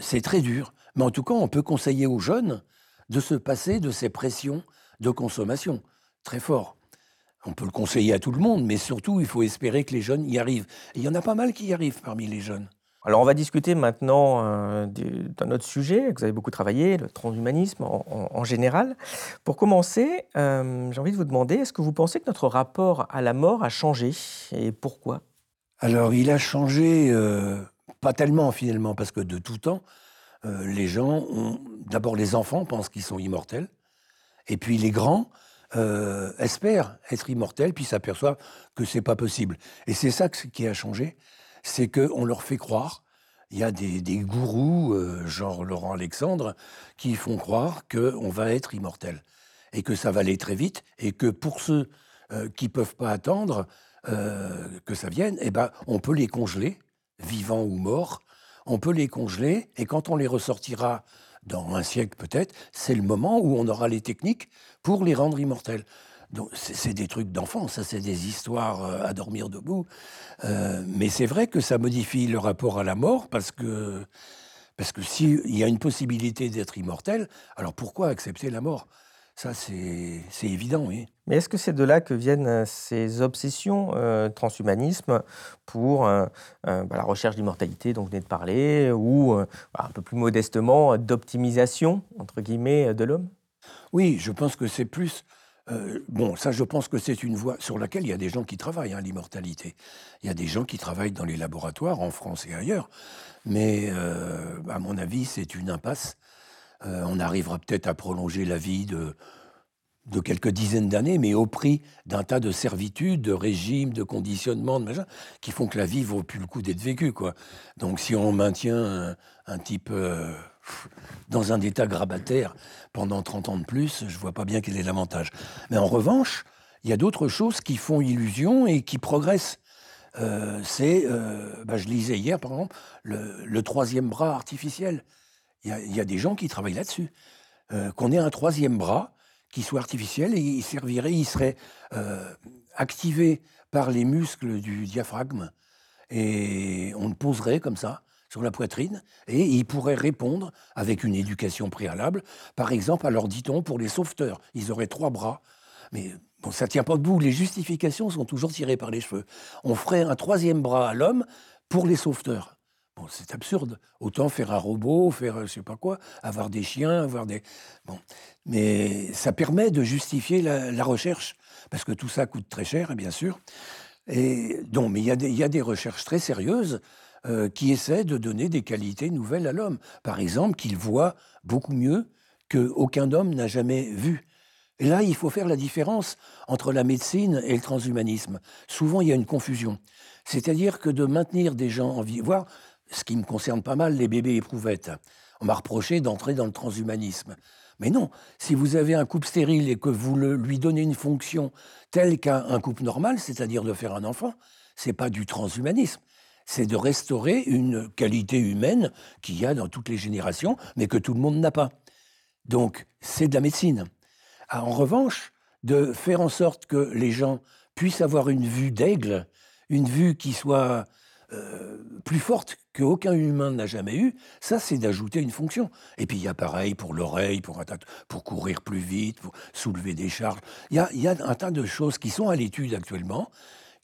c'est très dur. Mais en tout cas, on peut conseiller aux jeunes de se passer de ces pressions de consommation. Très fort. On peut le conseiller à tout le monde, mais surtout, il faut espérer que les jeunes y arrivent. il y en a pas mal qui y arrivent parmi les jeunes. Alors, on va discuter maintenant euh, d'un autre sujet que vous avez beaucoup travaillé, le transhumanisme en, général. Pour commencer, euh, j'ai envie de vous demander, est-ce que vous pensez que notre rapport à la mort a changé et pourquoi? Alors, il a changé, euh, pas tellement finalement, parce que de tout temps, les gens. D'abord, les enfants pensent qu'ils sont immortels. Et puis les grands espèrent être immortels, puis s'aperçoivent que c'est pas possible. Et c'est ça qui a changé, c'est qu'on leur fait croire. Il y a des, gourous, euh, genre Laurent Alexandre, qui font croire qu'on va être immortel et que ça va aller très vite et que pour ceux euh, qui peuvent pas attendre que ça vienne, eh ben, on peut les congeler, vivants ou morts. On peut les congeler et quand on les ressortira dans un siècle peut-être, c'est le moment où on aura les techniques pour les rendre immortels. Donc c'est des trucs d'enfants, ça c'est des histoires euh, à dormir debout. Euh, mais c'est vrai que ça modifie le rapport à la mort parce que parce que s'il y a une possibilité d'être immortel, alors pourquoi accepter la mort? Ça, c'est évident, oui. Mais est-ce que c'est de là que viennent euh, ces obsessions euh, transhumanisme pour euh, bah, la recherche d'immortalité dont vous venez de parler, ou bah, un peu plus modestement d'optimisation, entre guillemets, de l'homme? Oui, je pense que c'est plus... bon, ça, je pense que c'est une voie sur laquelle il y a des gens qui travaillent, hein, l'immortalité. Il y a des gens qui travaillent dans les laboratoires, en France et ailleurs. Mais, à mon avis, c'est une impasse euh, on arrivera peut-être à prolonger la vie de, quelques dizaines d'années, mais au prix d'un tas de servitudes, de régimes, de conditionnements, de qui font que la vie vaut plus le coup d'être vécue. Donc si on maintient un, type euh, dans un état grabataire pendant 30 ans de plus, je vois pas bien quel est l'avantage. Mais en revanche, il y a d'autres choses qui font illusion et qui progressent. Euh, c'est, bah, je lisais hier par exemple, le troisième bras artificiel. Il y, a des gens qui travaillent là-dessus. Euh, qu'on ait un troisième bras qui soit artificiel et il servirait, il serait euh, activé par les muscles du diaphragme et on le poserait comme ça sur la poitrine et il pourrait répondre avec une éducation préalable. Par exemple, alors dit-on pour les sauveteurs, ils auraient trois bras, mais bon, ça tient pas debout. Les justifications sont toujours tirées par les cheveux. On ferait un troisième bras à l'homme pour les sauveteurs c'est absurde. Autant faire un robot, faire je sais pas quoi, avoir des chiens, avoir des. Bon. Mais ça permet de justifier la, recherche, parce que tout ça coûte très cher, bien sûr. Et donc, mais il y, a des recherches très sérieuses euh, qui essaient de donner des qualités nouvelles à l'homme. Par exemple, qu'il voit beaucoup mieux qu'aucun homme n'a jamais vu. Et là, il faut faire la différence entre la médecine et le transhumanisme. Souvent, il y a une confusion. C'est-à-dire que de maintenir des gens en vie, voire ce qui me concerne pas mal, les bébés éprouvettes. On m'a reproché d'entrer dans le transhumanisme. Mais non, si vous avez un couple stérile et que vous lui donnez une fonction telle qu'un couple normal, c'est-à-dire de faire un enfant, c'est pas du transhumanisme. C'est de restaurer une qualité humaine qu'il y a dans toutes les générations, mais que tout le monde n'a pas. Donc, c'est de la médecine. Ah, en revanche, de faire en sorte que les gens puissent avoir une vue d'aigle, une vue qui soit euh, plus forte qu'aucun humain n'a jamais eu, ça c'est d'ajouter une fonction. Et puis il y a pareil pour l'oreille, pour, pour courir plus vite, pour soulever des charges. Il y a un tas de choses qui sont à l'étude actuellement,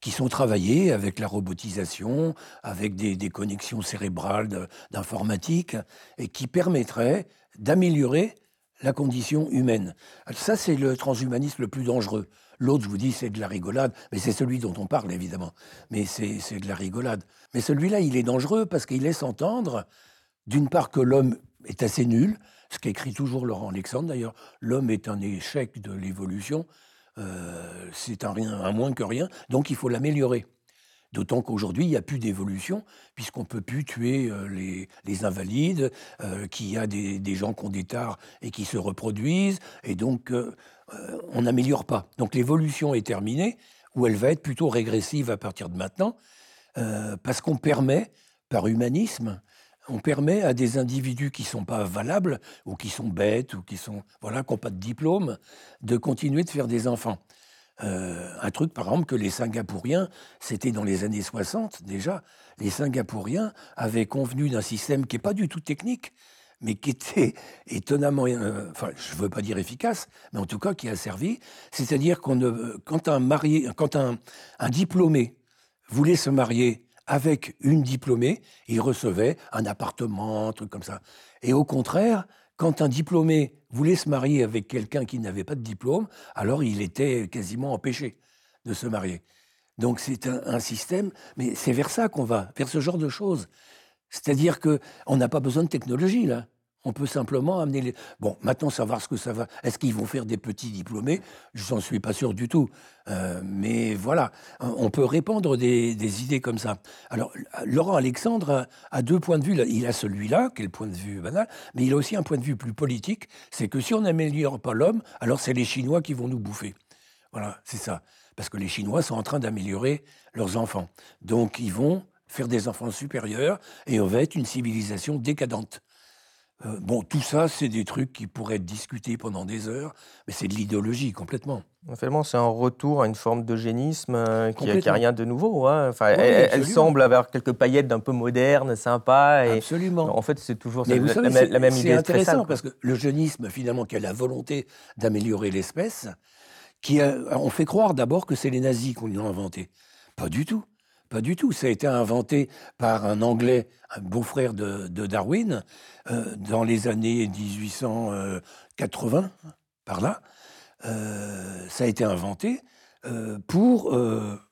qui sont travaillées avec la robotisation, avec des connexions cérébrales d'informatique, et qui permettraient d'améliorer la condition humaine. Ça, c'est le transhumanisme le plus dangereux. L'autre, je vous dis, c'est de la rigolade, mais c'est celui dont on parle, évidemment. Mais c'est de la rigolade. Mais celui-là, il est dangereux parce qu'il laisse entendre, d'une part, que l'homme est assez nul, ce qu'écrit toujours Laurent Alexandre d'ailleurs, l'homme est un échec de l'évolution, euh, c'est un, rien, un moins que rien, donc il faut l'améliorer. D'autant qu'aujourd'hui, il n'y a plus d'évolution, puisqu'on ne peut plus tuer euh, les, invalides, euh, qu'il y a des, gens qui ont des tares et qui se reproduisent, et donc on n'améliore pas. Donc l'évolution est terminée, ou elle va être plutôt régressive à partir de maintenant, parce qu'on permet, par humanisme, on permet à des individus qui ne sont pas valables, ou qui sont bêtes, ou qui voilà, n'ont pas de diplôme, de continuer de faire des enfants. Euh, un truc, par exemple, que les Singapouriens, c'était dans les années 60 déjà, les Singapouriens avaient convenu d'un système qui n'est pas du tout technique, mais qui était étonnamment, euh, enfin, je ne veux pas dire efficace, mais en tout cas qui a servi. C'est-à-dire qu'on quand un marié, quand un diplômé voulait se marier avec une diplômée, il recevait un appartement, un truc comme ça. Et au contraire, quand un diplômé voulait se marier avec quelqu'un qui n'avait pas de diplôme, alors il était quasiment empêché de se marier. Donc c'est un, système, mais c'est vers ça qu'on va, vers ce genre de choses. C'est-à-dire qu'on n'a pas besoin de technologie, là. On peut simplement amener les. Bon, maintenant, savoir ce que ça va. Est-ce qu'ils vont faire des petits diplômés Je n'en suis pas sûr du tout. Euh, mais voilà, on peut répandre des, idées comme ça. Alors, Laurent Alexandre a, deux points de vue. Il a celui-là, qui est le point de vue banal, mais il a aussi un point de vue plus politique. C'est que si on n'améliore pas l'homme, alors c'est les Chinois qui vont nous bouffer. Voilà, c'est ça. Parce que les Chinois sont en train d'améliorer leurs enfants. Donc, ils vont faire des enfants supérieurs et on va être une civilisation décadente. Euh, bon, tout ça, c'est des trucs qui pourraient être discutés pendant des heures, mais c'est de l'idéologie complètement. Finalement, c'est un retour à une forme d'eugénisme euh, qui n'a rien de nouveau. Hein. Enfin, elle, semble avoir quelques paillettes d'un peu modernes, sympas. Et absolument. En fait, c'est toujours la, même idée. C'est intéressant parce que l'eugénisme, finalement, qui a la volonté d'améliorer l'espèce, qui on fait croire d'abord que c'est les nazis qui l'ont inventé. Pas du tout. Pas du tout. Ça a été inventé par un Anglais, un beau-frère de, Darwin, euh, dans les années 1880, par là. Euh, ça a été inventé euh, pour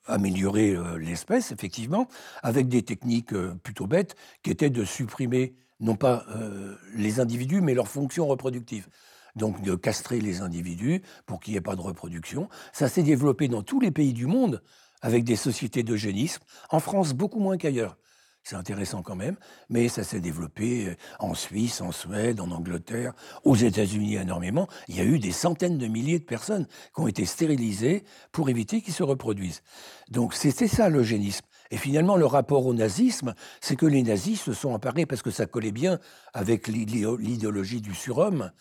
améliorer l'espèce, effectivement, avec des techniques plutôt bêtes, qui étaient de supprimer non pas les individus, mais leurs fonctions reproductives donc de castrer les individus pour qu'il n'y ait pas de reproduction. Ça s'est développé dans tous les pays du monde avec des sociétés d'eugénisme. En France, beaucoup moins qu'ailleurs. C'est intéressant quand même, mais ça s'est développé euh, en Suisse, en Suède, en Angleterre, aux États-Unis énormément. Il y a eu des centaines de milliers de personnes qui ont été stérilisées pour éviter qu'ils se reproduisent. Donc c'était ça l'eugénisme. Et finalement, le rapport au nazisme, c'est que les nazis se sont emparés, parce que ça collait bien avec l'idéologie du surhomme,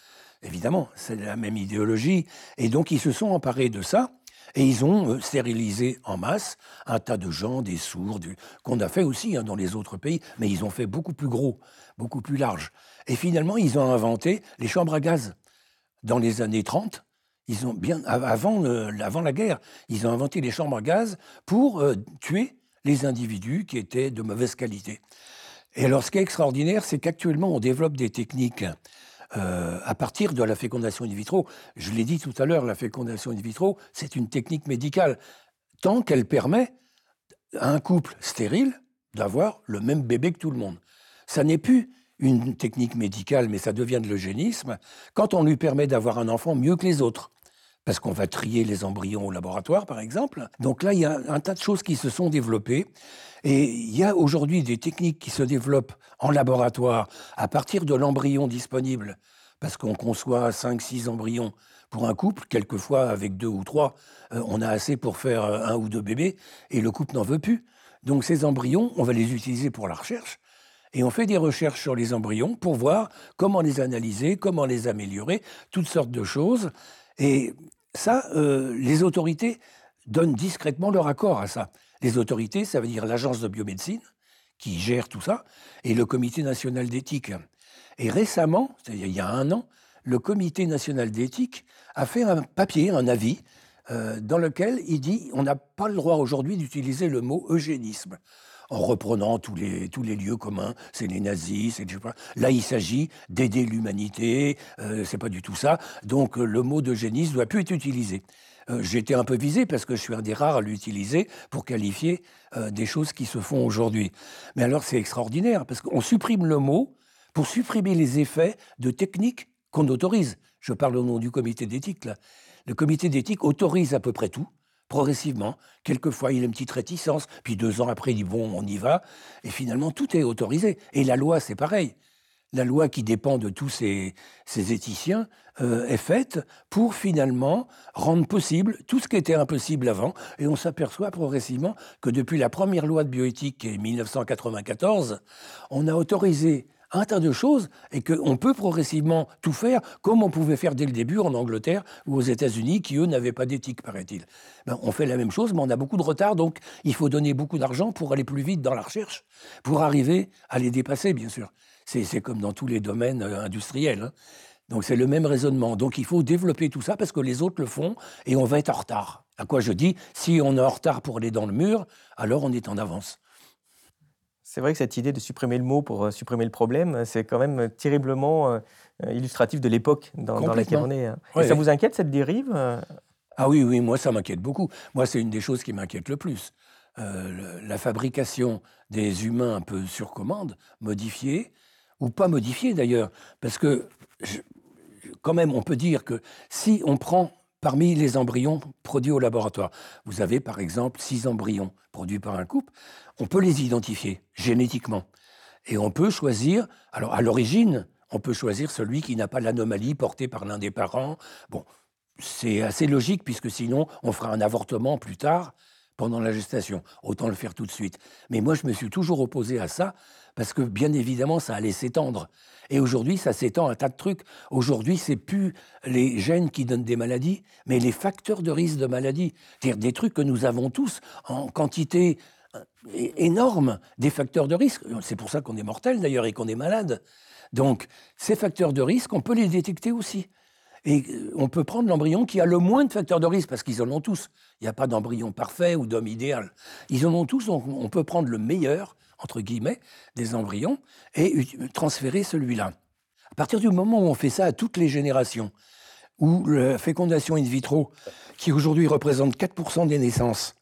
évidemment, c'est la même idéologie, et donc ils se sont emparés de ça, et ils ont euh, stérilisé en masse un tas de gens, des sourds, qu'on a fait aussi hein, dans les autres pays, mais ils ont fait beaucoup plus gros, beaucoup plus large. Et finalement, ils ont inventé les chambres à gaz. Dans les années 30, ils ont bien, avant, avant la guerre, ils ont inventé les chambres à gaz pour euh, tuer les individus qui étaient de mauvaise qualité. Et alors, ce qui est extraordinaire, c'est qu'actuellement, on développe des techniques euh, à partir de la fécondation in vitro. Je l'ai dit tout à l'heure, la fécondation in vitro, c'est une technique médicale, tant qu'elle permet à un couple stérile d'avoir le même bébé que tout le monde. Ça n'est plus une technique médicale, mais ça devient de l'eugénisme, quand on lui permet d'avoir un enfant mieux que les autres parce qu'on va trier les embryons au laboratoire, par exemple. Donc là, il y a un tas de choses qui se sont développées. Et il y a aujourd'hui des techniques qui se développent en laboratoire à partir de l'embryon disponible, parce qu'on conçoit 5-6 embryons pour un couple, quelquefois avec deux ou trois, euh, on a assez pour faire euh, un ou deux bébés, et le couple n'en veut plus. Donc ces embryons, on va les utiliser pour la recherche. Et on fait des recherches sur les embryons pour voir comment les analyser, comment les améliorer, toutes sortes de choses. Et ça, euh, les autorités donnent discrètement leur accord à ça. Les autorités, ça veut dire l'agence de biomédecine, qui gère tout ça, et le comité national d'éthique. Et récemment, c'est-à-dire il y a un an, le comité national d'éthique a fait un papier, un avis, euh, dans lequel il dit on n'a pas le droit aujourd'hui d'utiliser le mot eugénisme en reprenant tous les, tous les lieux communs, c'est les nazis, c'est Là, il s'agit d'aider l'humanité, euh, c'est pas du tout ça. Donc, le mot d'eugénisme ne doit plus être utilisé. Euh, été un peu visé parce que je suis un des rares à l'utiliser pour qualifier euh, des choses qui se font aujourd'hui. Mais alors, c'est extraordinaire parce qu'on supprime le mot pour supprimer les effets de techniques qu'on autorise. Je parle au nom du comité d'éthique. Le comité d'éthique autorise à peu près tout, progressivement. Quelquefois, il a une petite réticence, puis deux ans après, il dit bon, on y va. Et finalement, tout est autorisé. Et la loi, c'est pareil. La loi qui dépend de tous ces, éthiciens euh, est faite pour finalement rendre possible tout ce qui était impossible avant. Et on s'aperçoit progressivement que depuis la première loi de bioéthique, qui est 1994, on a autorisé un tas de choses et qu'on peut progressivement tout faire comme on pouvait faire dès le début en Angleterre ou aux États-Unis qui, eux, n'avaient pas d'éthique, paraît-il. Ben, on fait la même chose, mais on a beaucoup de retard, donc il faut donner beaucoup d'argent pour aller plus vite dans la recherche, pour arriver à les dépasser, bien sûr. C'est comme dans tous les domaines euh, industriels. Hein. Donc c'est le même raisonnement. Donc il faut développer tout ça parce que les autres le font et on va être en retard. À quoi je dis, si on est en retard pour aller dans le mur, alors on est en avance. C'est vrai que cette idée de supprimer le mot pour euh, supprimer le problème, c'est quand même terriblement euh, illustratif de l'époque dans, laquelle on est. Hein. Ça vous inquiète cette dérive euh? Ah oui, oui, moi ça m'inquiète beaucoup. Moi c'est une des choses qui m'inquiète le plus. la fabrication des humains un peu sur commande, modifiés, ou pas modifiés d'ailleurs, parce que quand même on peut dire que si on prend parmi les embryons produits au laboratoire, vous avez par exemple six embryons produits par un couple, on peut les identifier génétiquement. Et on peut choisir, alors à l'origine, on peut choisir celui qui n'a pas l'anomalie portée par l'un des parents. Bon, c'est assez logique puisque sinon on fera un avortement plus tard pendant la gestation. Autant le faire tout de suite. Mais moi, je me suis toujours opposé à ça parce que bien évidemment, ça allait s'étendre. Et aujourd'hui, ça s'étend à un tas de trucs. Aujourd'hui, c'est plus les gènes qui donnent des maladies, mais les facteurs de risque de maladie. C'est-à-dire des trucs que nous avons tous en quantité énorme des facteurs de risque. C'est pour ça qu'on est mortel d'ailleurs et qu'on est malade. Donc ces facteurs de risque, on peut les détecter aussi. Et euh, on peut prendre l'embryon qui a le moins de facteurs de risque, parce qu'ils en ont tous. Il n'y a pas d'embryon parfait ou d'homme idéal. Ils en ont tous, on peut prendre le meilleur, entre guillemets, des embryons et transférer celui-là. À partir du moment où on fait ça à toutes les générations, où la fécondation in vitro, qui aujourd'hui représente 4% des naissances,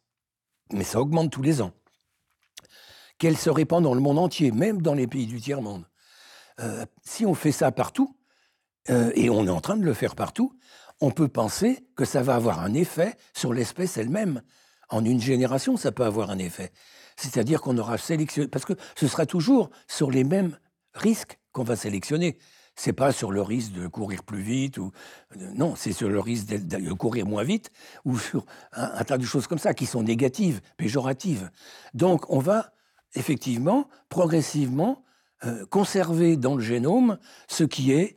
mais ça augmente tous les ans, qu'elle se répand dans le monde entier, même dans les pays du tiers-monde. Euh, si on fait ça partout, euh, et on est en train de le faire partout, on peut penser que ça va avoir un effet sur l'espèce elle-même. En une génération, ça peut avoir un effet. C'est-à-dire qu'on aura sélectionné, parce que ce sera toujours sur les mêmes risques qu'on va sélectionner. C'est pas sur le risque de courir plus vite ou euh, non, c'est sur le risque de, courir moins vite ou sur un, tas de choses comme ça qui sont négatives, péjoratives. Donc on va effectivement, progressivement, euh, conserver dans le génome ce qui est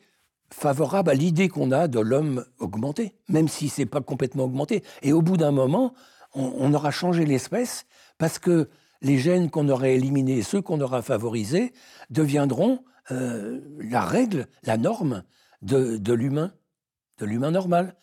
favorable à l'idée qu'on a de l'homme augmenté, même si ce n'est pas complètement augmenté. Et au bout d'un moment, on, aura changé l'espèce parce que les gènes qu'on aurait éliminés, ceux qu'on aura favorisés, deviendront euh, la règle, la norme de, de l'humain, de l'humain normal.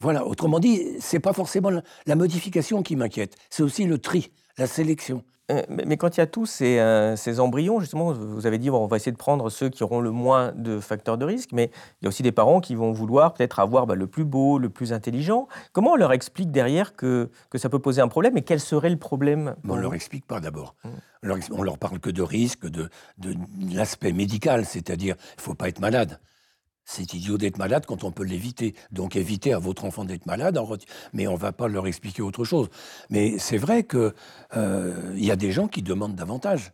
Voilà, autrement dit, ce n'est pas forcément la modification qui m'inquiète, c'est aussi le tri, la sélection. Euh, mais quand il y a tous euh, ces, embryons, justement, vous avez dit on va essayer de prendre ceux qui auront le moins de facteurs de risque, mais il y a aussi des parents qui vont vouloir peut-être avoir bah, le plus beau, le plus intelligent. Comment on leur explique derrière que, que ça peut poser un problème et quel serait le problème On ne leur explique pas d'abord. Mmh. On leur parle que de risque, de, de l'aspect médical, c'est-à-dire il ne faut pas être malade. C'est idiot d'être malade quand on peut l'éviter. Donc évitez à votre enfant d'être malade, mais on ne va pas leur expliquer autre chose. Mais c'est vrai qu'il euh, y a des gens qui demandent davantage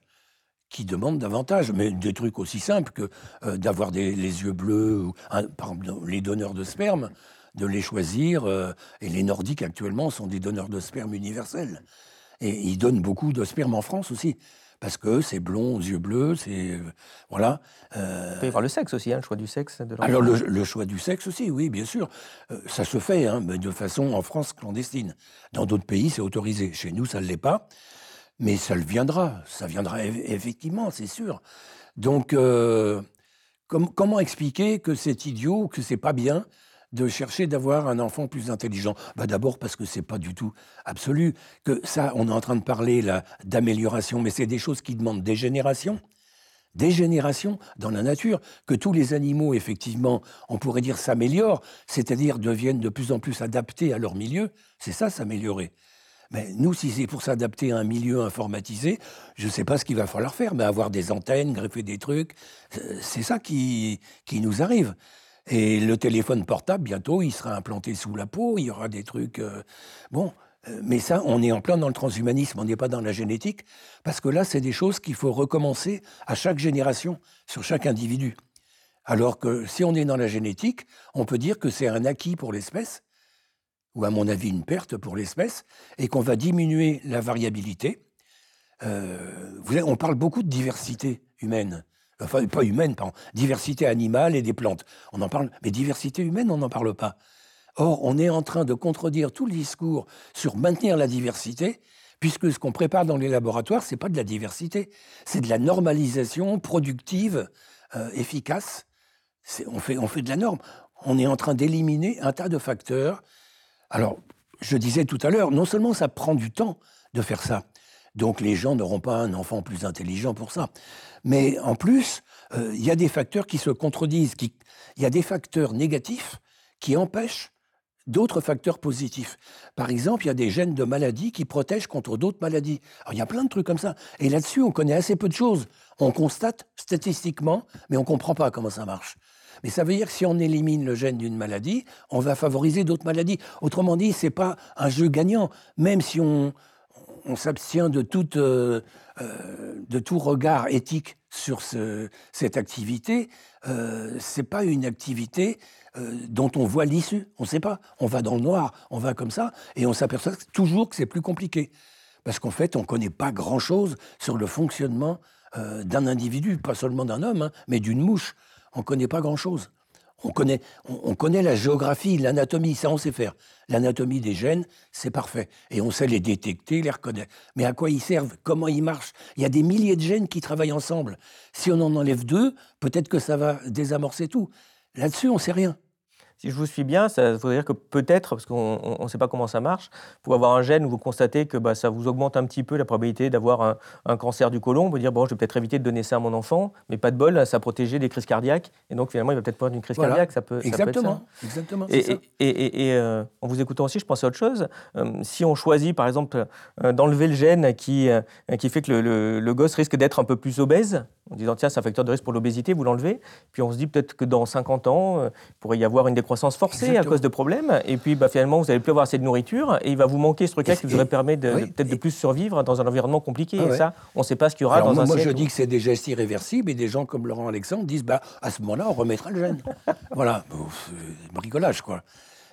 qui demandent davantage, mais des trucs aussi simples que euh, d'avoir les yeux bleus, par exemple les donneurs de sperme, de les choisir. Euh, et les Nordiques actuellement sont des donneurs de sperme universels. Et ils donnent beaucoup de sperme en France aussi parce que c'est blond aux yeux bleus, c'est euh, voilà. Euh, Il peut y avoir le sexe aussi, hein, le choix du sexe. De alors le, choix du sexe aussi, oui, bien sûr, euh, ça se fait, hein, mais de façon en France clandestine. Dans d'autres pays, c'est autorisé. Chez nous, ça ne l'est pas, mais ça le viendra, ça viendra effectivement, c'est sûr. Donc, comment expliquer que c'est idiot, que c'est pas bien de chercher d'avoir un enfant plus intelligent bah D'abord parce que c'est pas du tout absolu, que ça, on est en train de parler d'amélioration, mais c'est des choses qui demandent des générations, des générations dans la nature, que tous les animaux, effectivement, on pourrait dire s'améliorent, c'est-à-dire deviennent de plus en plus adaptés à leur milieu, c'est ça s'améliorer. Mais nous, si c'est pour s'adapter à un milieu informatisé, je ne sais pas ce qu'il va falloir faire, mais avoir des antennes, greffer des trucs, euh, c'est ça qui, qui nous arrive. Et le téléphone portable, bientôt, il sera implanté sous la peau, il y aura des trucs... Euh, bon, euh, mais ça, on est en plein dans le transhumanisme, on n'est pas dans la génétique, parce que là, c'est des choses qu'il faut recommencer à chaque génération, sur chaque individu. Alors que si on est dans la génétique, on peut dire que c'est un acquis pour l'espèce, ou à mon avis une perte pour l'espèce, et qu'on va diminuer la variabilité. Euh, on parle beaucoup de diversité humaine enfin pas humaine, pardon, diversité animale et des plantes. On en parle, mais diversité humaine, on n'en parle pas. Or, on est en train de contredire tout le discours sur maintenir la diversité, puisque ce qu'on prépare dans les laboratoires, c'est pas de la diversité, c'est de la normalisation productive, euh, efficace. On fait, on fait de la norme. On est en train d'éliminer un tas de facteurs. Alors, je disais tout à l'heure, non seulement ça prend du temps de faire ça, donc les gens n'auront pas un enfant plus intelligent pour ça. Mais en plus, euh, il y a des facteurs qui se contredisent. Il y a des facteurs négatifs qui empêchent d'autres facteurs positifs. Par exemple, il y a des gènes de maladies qui protègent contre d'autres maladies. Il y a plein de trucs comme ça. Et là-dessus, on connaît assez peu de choses. On constate statistiquement, mais on ne comprend pas comment ça marche. Mais ça veut dire que si on élimine le gène d'une maladie, on va favoriser d'autres maladies. Autrement dit, ce n'est pas un jeu gagnant. Même si on, on s'abstient de, euh, euh, de tout regard éthique sur cette activité. Euh, ce n'est pas une activité dont on voit l'issue. On ne sait pas. On va dans le noir, on va comme ça, et on s'aperçoit toujours que c'est plus compliqué. Parce qu'en fait, on ne connaît pas grand-chose sur le fonctionnement d'un individu, pas seulement d'un homme, hein, mais d'une mouche. On ne connaît pas grand-chose. On connaît, on, connaît la géographie, l'anatomie, ça on sait faire. L'anatomie des gènes, c'est parfait. Et on sait les détecter, les reconnaître. Mais à quoi ils servent? Comment ils marchent? Il y a des milliers de gènes qui travaillent ensemble. Si on en enlève deux, peut-être que ça va désamorcer tout. Là-dessus, on ne sait rien. Si je vous suis bien, ça veut dire que peut-être, parce qu'on ne sait pas comment ça marche, pour avoir un gène où vous constatez que bah, ça vous augmente un petit peu la probabilité d'avoir un, cancer du côlon, on peut dire bon, je vais peut-être éviter de donner ça à mon enfant, mais pas de bol, ça protégeait des crises cardiaques, et donc finalement il va peut-être avoir une crise cardiaque. Ça peut, exactement, ça exactement. Et, ça. et, et, euh, en vous écoutant aussi, je pensais à autre chose. Euh, si on choisit par exemple euh, d'enlever le gène qui, qui fait que le, le gosse risque d'être un peu plus obèse, en disant tiens, c'est un facteur de risque pour l'obésité, vous l'enlevez. Puis on se dit peut-être que dans 50 ans, il pourrait y avoir une décroissance forcée à cause de problèmes. Et puis bah, finalement, vous n'allez plus avoir assez de nourriture et il va vous manquer ce truc-là qui vous aurait permis de, peut-être de plus survivre dans un environnement compliqué. Ah et ça, on ne sait pas ce qu'il y aura dans moi, un Moi, je dis que c'est des gestes irréversibles et des gens comme Laurent Alexandre disent bah, à ce moment-là, on remettra le gène. voilà, bricolage quoi.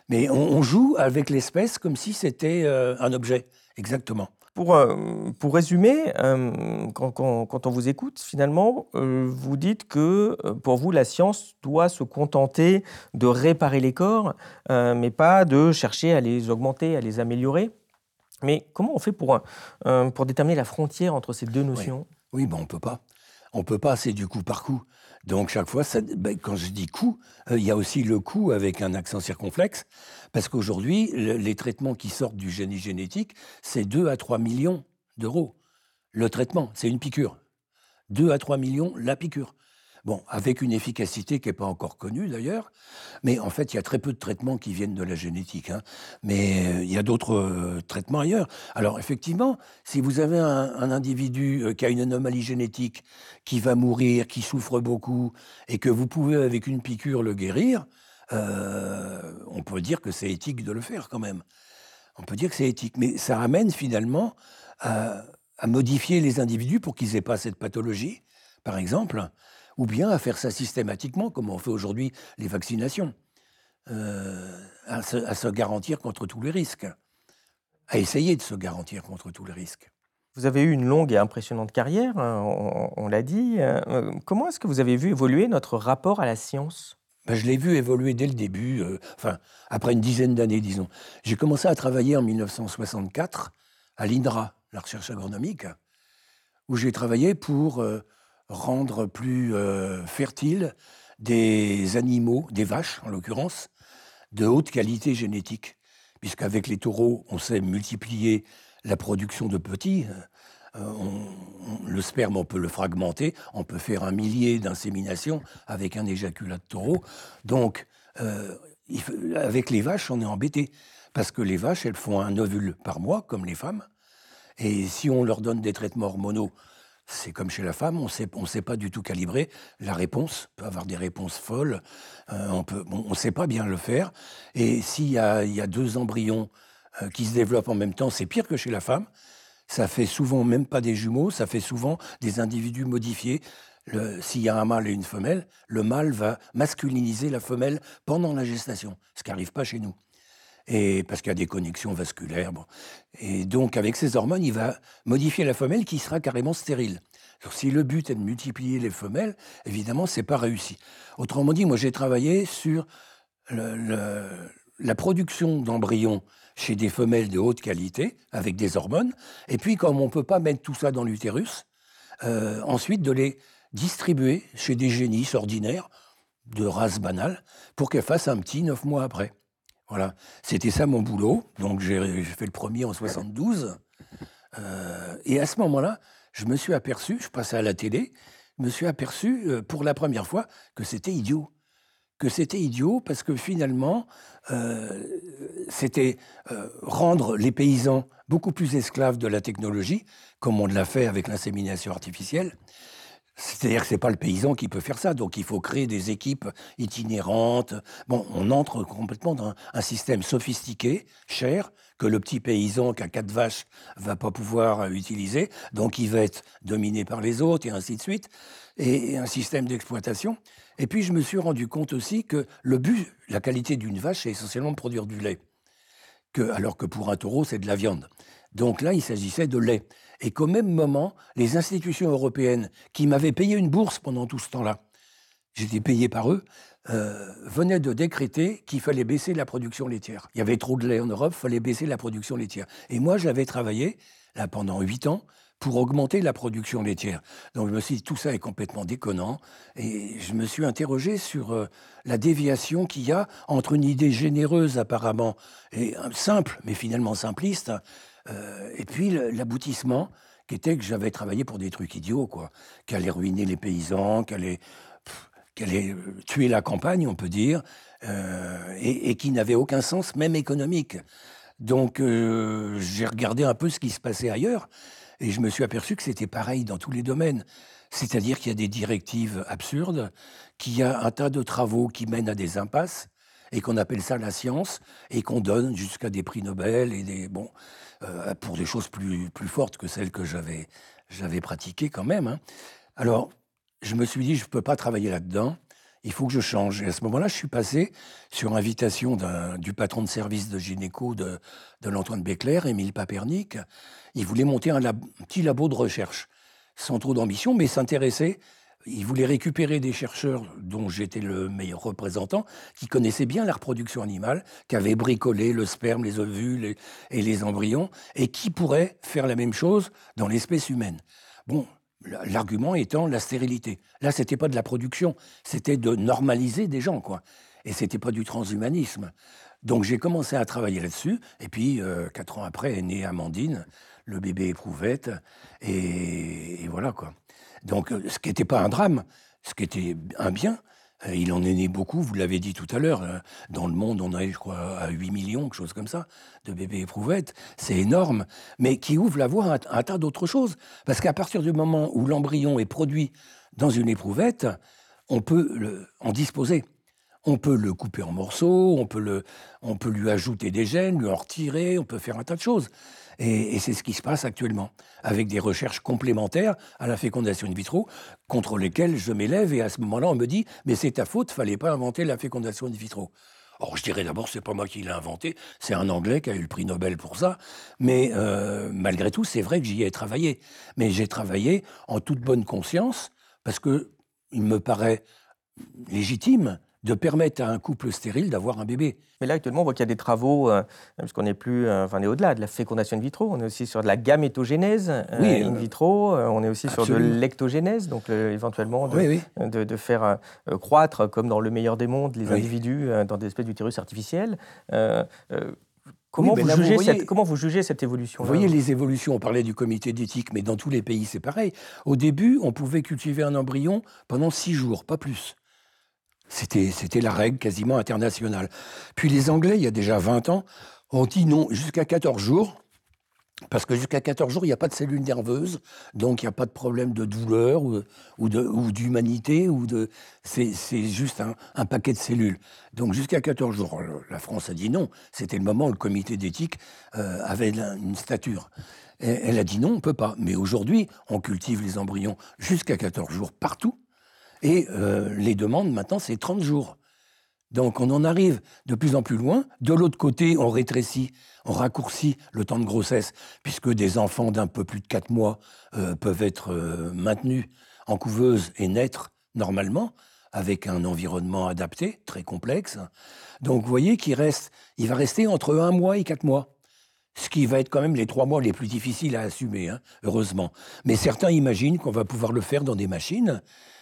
Mais on, joue avec l'espèce comme si c'était euh, un objet, exactement. Pour, euh, pour résumer, euh, quand, quand, on vous écoute, finalement, euh, vous dites que pour vous, la science doit se contenter de réparer les corps, mais pas de chercher à les augmenter, à les améliorer. Mais comment on fait pour, pour déterminer la frontière entre ces deux notions? Oui, ben on ne peut pas. On ne peut pas, c'est du coup par coup. Donc chaque fois, ben, quand je dis coup, il y a aussi le coup avec un accent circonflexe, parce qu'aujourd'hui, les traitements qui sortent du génie génétique, c'est 2 à 3 millions d'euros. Le traitement, c'est une piqûre. 2 à 3 millions la piqûre. Bon, avec une efficacité qui n'est pas encore connue d'ailleurs, mais en fait, il y a très peu de traitements qui viennent de la génétique. Hein. Mais euh, il y a d'autres euh, traitements ailleurs. Alors, effectivement, si vous avez un, individu euh, qui a une anomalie génétique, qui va mourir, qui souffre beaucoup, et que vous pouvez, avec une piqûre, le guérir, on peut dire que c'est éthique de le faire quand même. On peut dire que c'est éthique. Mais ça ramène finalement à, à modifier les individus pour qu'ils n'aient pas cette pathologie, par exemple ou bien à faire ça systématiquement, comme on fait aujourd'hui les vaccinations, euh, à, se, garantir contre tous les risques. à essayer de se garantir contre tous les risques. Vous avez eu une longue et impressionnante carrière, hein, on, l'a dit. Euh, comment est-ce que vous avez vu évoluer notre rapport à la science? Ben, Je l'ai vu évoluer dès le début, euh, enfin, après une dizaine d'années, disons. J'ai commencé à travailler en 1964 à l'INRA, la recherche agronomique, où j'ai travaillé pour euh, rendre plus fertiles des animaux, des vaches en l'occurrence, de haute qualité génétique. Puisqu'avec les taureaux, on sait multiplier la production de petits. Euh, le sperme, on peut le fragmenter, on peut faire un millier d'inséminations avec un éjaculat de taureau. Donc, euh, avec les vaches, on est embêté. Parce que les vaches, elles font un ovule par mois, comme les femmes. Et si on leur donne des traitements hormonaux, c'est comme chez la femme, on ne sait pas du tout calibrer. La réponse peut avoir des réponses folles. Euh, on ne sait pas bien le faire. Et s'il y, y a, deux embryons euh, qui se développent en même temps, c'est pire que chez la femme. Ça fait souvent même pas des jumeaux, ça fait souvent des individus modifiés. S'il y a un mâle et une femelle, le mâle va masculiniser la femelle pendant la gestation, ce qui n'arrive pas chez nous. Et parce qu'il y a des connexions vasculaires. Et donc, avec ces hormones, il va modifier la femelle qui sera carrément stérile. si le but est de multiplier les femelles, évidemment, c'est pas réussi. Autrement dit, moi, j'ai travaillé sur la production d'embryons chez des femelles de haute qualité, avec des hormones. Et puis, comme on ne peut pas mettre tout ça dans l'utérus, euh, ensuite de les distribuer chez des génisses ordinaires, de race banale, pour qu'elles fassent un petit neuf mois après. Voilà, c'était ça mon boulot. Donc j'ai fait le premier en 72. Euh, et à ce moment-là, je me suis aperçu, je passais à la télé, je me suis aperçu euh, pour la première fois que c'était idiot que c'était idiot parce que finalement, euh, c'était rendre les paysans beaucoup plus esclaves de la technologie, comme on l'a fait avec l'insémination artificielle. C'est-à-dire que ce n'est pas le paysan qui peut faire ça, donc il faut créer des équipes itinérantes. Bon, on entre complètement dans un système sophistiqué, cher, que le petit paysan qui a quatre vaches va pas pouvoir utiliser, donc il va être dominé par les autres et ainsi de suite, et un système d'exploitation. Et puis je me suis rendu compte aussi que le but, la qualité d'une vache, c'est essentiellement de produire du lait, que, alors que pour un taureau, c'est de la viande. Donc là, il s'agissait de lait. Et qu'au même moment, les institutions européennes qui m'avaient payé une bourse pendant tout ce temps-là, j'étais payé par eux, euh, venaient de décréter qu'il fallait baisser la production laitière. Il y avait trop de lait en Europe, il fallait baisser la production laitière. Et moi, j'avais travaillé là pendant huit ans pour augmenter la production laitière. Donc je me suis dit, tout ça est complètement déconnant. Et je me suis interrogé sur euh, la déviation qu'il y a entre une idée généreuse apparemment, et simple, mais finalement simpliste, euh, et puis l'aboutissement qui était que j'avais travaillé pour des trucs idiots, quoi, qui allaient ruiner les paysans, qui allaient, euh, tuer la campagne, on peut dire, et, et, qui n'avaient aucun sens, même économique. Donc j'ai regardé un peu ce qui se passait ailleurs. Et je me suis aperçu que c'était pareil dans tous les domaines. C'est-à-dire qu'il y a des directives absurdes, qu'il y a un tas de travaux qui mènent à des impasses, et qu'on appelle ça la science, et qu'on donne jusqu'à des prix Nobel, et des, bon, euh, pour des choses plus, plus fortes que celles que j'avais, j'avais pratiquées quand même. Hein. Alors, je me suis dit, je ne peux pas travailler là-dedans il faut que je change. Et à ce moment-là, je suis passé sur invitation du patron de service de gynéco de, de l'Antoine Béclair, Émile Papernic. Il voulait monter un, petit labo de recherche, sans trop d'ambition, mais s'intéressait. Il voulait récupérer des chercheurs dont j'étais le meilleur représentant, qui connaissaient bien la reproduction animale, qui avaient bricolé le sperme, les ovules et les embryons, et qui pourraient faire la même chose dans l'espèce humaine. Bon, L'argument étant la stérilité. Là, c'était pas de la production, c'était de normaliser des gens, quoi. Et c'était pas du transhumanisme. Donc j'ai commencé à travailler là-dessus. Et puis, euh, quatre ans après, est née Amandine, le bébé éprouvette. Et, et voilà, quoi. Donc, euh, ce qui n'était pas un drame, ce qui était un bien, euh, il en est né beaucoup, vous l'avez dit tout à l'heure. Hein. Dans le monde, on a, je crois, à 8 millions, quelque chose comme ça, de bébés éprouvettes. C'est énorme, mais qui ouvre la voie à un tas d'autres choses. Parce qu'à partir du moment où l'embryon est produit dans une éprouvette, on peut en disposer. On peut le couper en morceaux, on peut, le, on peut lui ajouter des gènes, lui en retirer, on peut faire un tas de choses. Et, c'est ce qui se passe actuellement, avec des recherches complémentaires à la fécondation in vitro, contre lesquelles je m'élève, et à ce moment-là, on me dit, mais c'est ta faute, fallait pas inventer la fécondation in vitro. Or, je dirais d'abord, c'est pas moi qui l'ai inventé, c'est un Anglais qui a eu le prix Nobel pour ça. Mais euh, malgré tout, c'est vrai que j'y ai travaillé. Mais j'ai travaillé en toute bonne conscience, parce que il me paraît légitime de permettre à un couple stérile d'avoir un bébé. Mais là, actuellement, on voit qu'il y a des travaux, euh, puisqu'on n'est plus, euh, enfin, on est au-delà de la fécondation in vitro, on est aussi sur de la gamétogénèse euh, in vitro, on est aussi sur de l'ectogénèse, donc éventuellement de, de, faire croître, comme dans le meilleur des mondes, les individus dans des espèces d'utérus artificiels. Comment, vous jugez cette, comment vous jugez cette évolution Vous voyez les évolutions, on parlait du comité d'éthique, mais dans tous les pays c'est pareil. Au début, on pouvait cultiver un embryon pendant six jours, pas plus. C'était la règle quasiment internationale. Puis les Anglais, il y a déjà 20 ans, ont dit non jusqu'à 14 jours, parce que jusqu'à 14 jours, il n'y a pas de cellules nerveuses, donc il n'y a pas de problème de douleur ou, d'humanité, ou de, c'est juste un, paquet de cellules. Donc jusqu'à 14 jours, la France a dit non. C'était le moment où le comité d'éthique euh, avait une stature. elle a dit non, on ne peut pas. Mais aujourd'hui, on cultive les embryons jusqu'à 14 jours partout. Et euh, les demandes, maintenant, c'est 30 jours. Donc on en arrive de plus en plus loin. De l'autre côté, on rétrécit, on raccourcit le temps de grossesse, puisque des enfants d'un peu plus de 4 mois euh, peuvent être euh, maintenus en couveuse et naître normalement, avec un environnement adapté, très complexe. Donc vous voyez qu'il reste, il va rester entre un mois et quatre mois. Ce qui va être quand même les trois mois les plus difficiles à assumer, hein, heureusement. Mais certains imaginent qu'on va pouvoir le faire dans des machines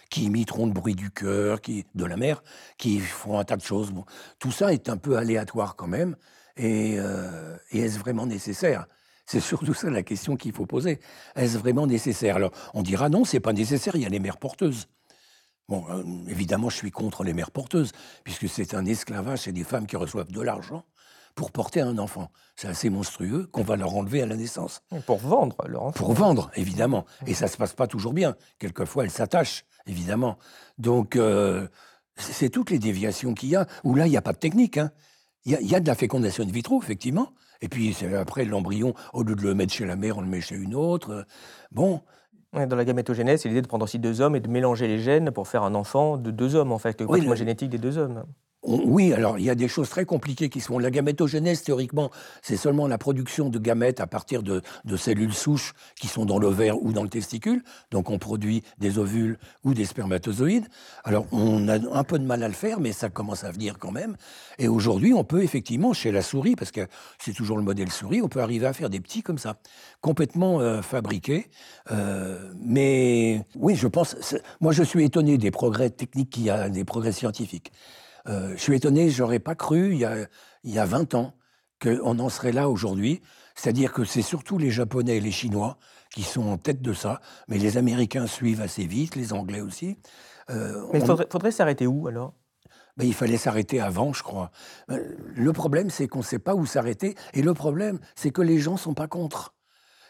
qui imiteront le bruit du cœur, qui, de la mer, qui font un tas de choses. Bon, tout ça est un peu aléatoire quand même. Et, euh, est-ce vraiment nécessaire? C'est surtout ça la question qu'il faut poser. Est-ce vraiment nécessaire? Alors, on dira non, c'est pas nécessaire, il y a les mères porteuses. Bon, euh, évidemment, je suis contre les mères porteuses, puisque c'est un esclavage, c'est des femmes qui reçoivent de l'argent pour porter un enfant. C'est assez monstrueux qu'on va leur enlever à la naissance. pour vendre leur enfant. Pour vendre, évidemment. Et ça ne se passe pas toujours bien. Quelquefois, elles s'attachent évidemment. Donc, euh, c'est toutes les déviations qu'il y a, où là, il n'y a pas de technique. Hein. Il y, a de la fécondation in vitro, effectivement. Et puis, après, l'embryon, au lieu de le mettre chez la mère, on le met chez une autre. Bon. Dans la gamétogénèse, c'est l'idée de prendre aussi deux hommes et de mélanger les gènes pour faire un enfant de deux hommes, en fait, le oui, génétique des deux hommes. Oui, alors il y a des choses très compliquées qui sont. La gamétogénèse, théoriquement, c'est seulement la production de gamètes à partir de, cellules souches qui sont dans l'ovaire ou dans le testicule. Donc on produit des ovules ou des spermatozoïdes. Alors on a un peu de mal à le faire, mais ça commence à venir quand même. Et aujourd'hui, on peut effectivement, chez la souris, parce que c'est toujours le modèle souris, on peut arriver à faire des petits comme ça, complètement euh, fabriqués. Euh, mais oui, je pense. Moi, je suis étonné des progrès techniques qu'il y a, des progrès scientifiques. Euh, je suis étonné, j'aurais pas cru il y a, il y a 20 ans qu'on en serait là aujourd'hui. C'est-à-dire que c'est surtout les Japonais et les Chinois qui sont en tête de ça, mais les Américains suivent assez vite, les Anglais aussi. Euh, mais il faudrait, s'arrêter où alors? Ben, il fallait s'arrêter avant, je crois. Euh, le problème, c'est qu'on ne sait pas où s'arrêter. Et le problème, c'est que les gens ne sont pas contre.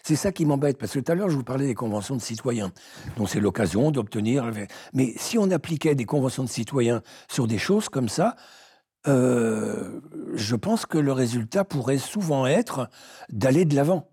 C'est ça qui m'embête, parce que tout à l'heure, je vous parlais des conventions de citoyens. Donc c'est l'occasion d'obtenir... Mais si on appliquait des conventions de citoyens sur des choses comme ça, euh, je pense que le résultat pourrait souvent être d'aller de l'avant.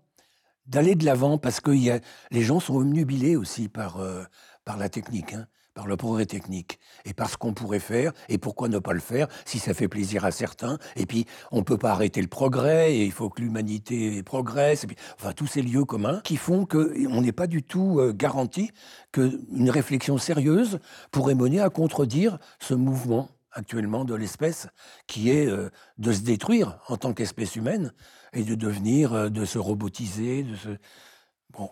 D'aller de l'avant, parce que y a, les gens sont omnubilés aussi par, euh, par la technique. Hein par le progrès technique et par ce qu'on pourrait faire et pourquoi ne pas le faire si ça fait plaisir à certains. Et puis, on ne peut pas arrêter le progrès et il faut que l'humanité progresse. Et puis, enfin, tous ces lieux communs qui font qu'on n'est pas du tout euh, garanti qu'une réflexion sérieuse pourrait mener à contredire ce mouvement actuellement de l'espèce qui est euh, de se détruire en tant qu'espèce humaine et de devenir, euh, de se robotiser, de se... Bon.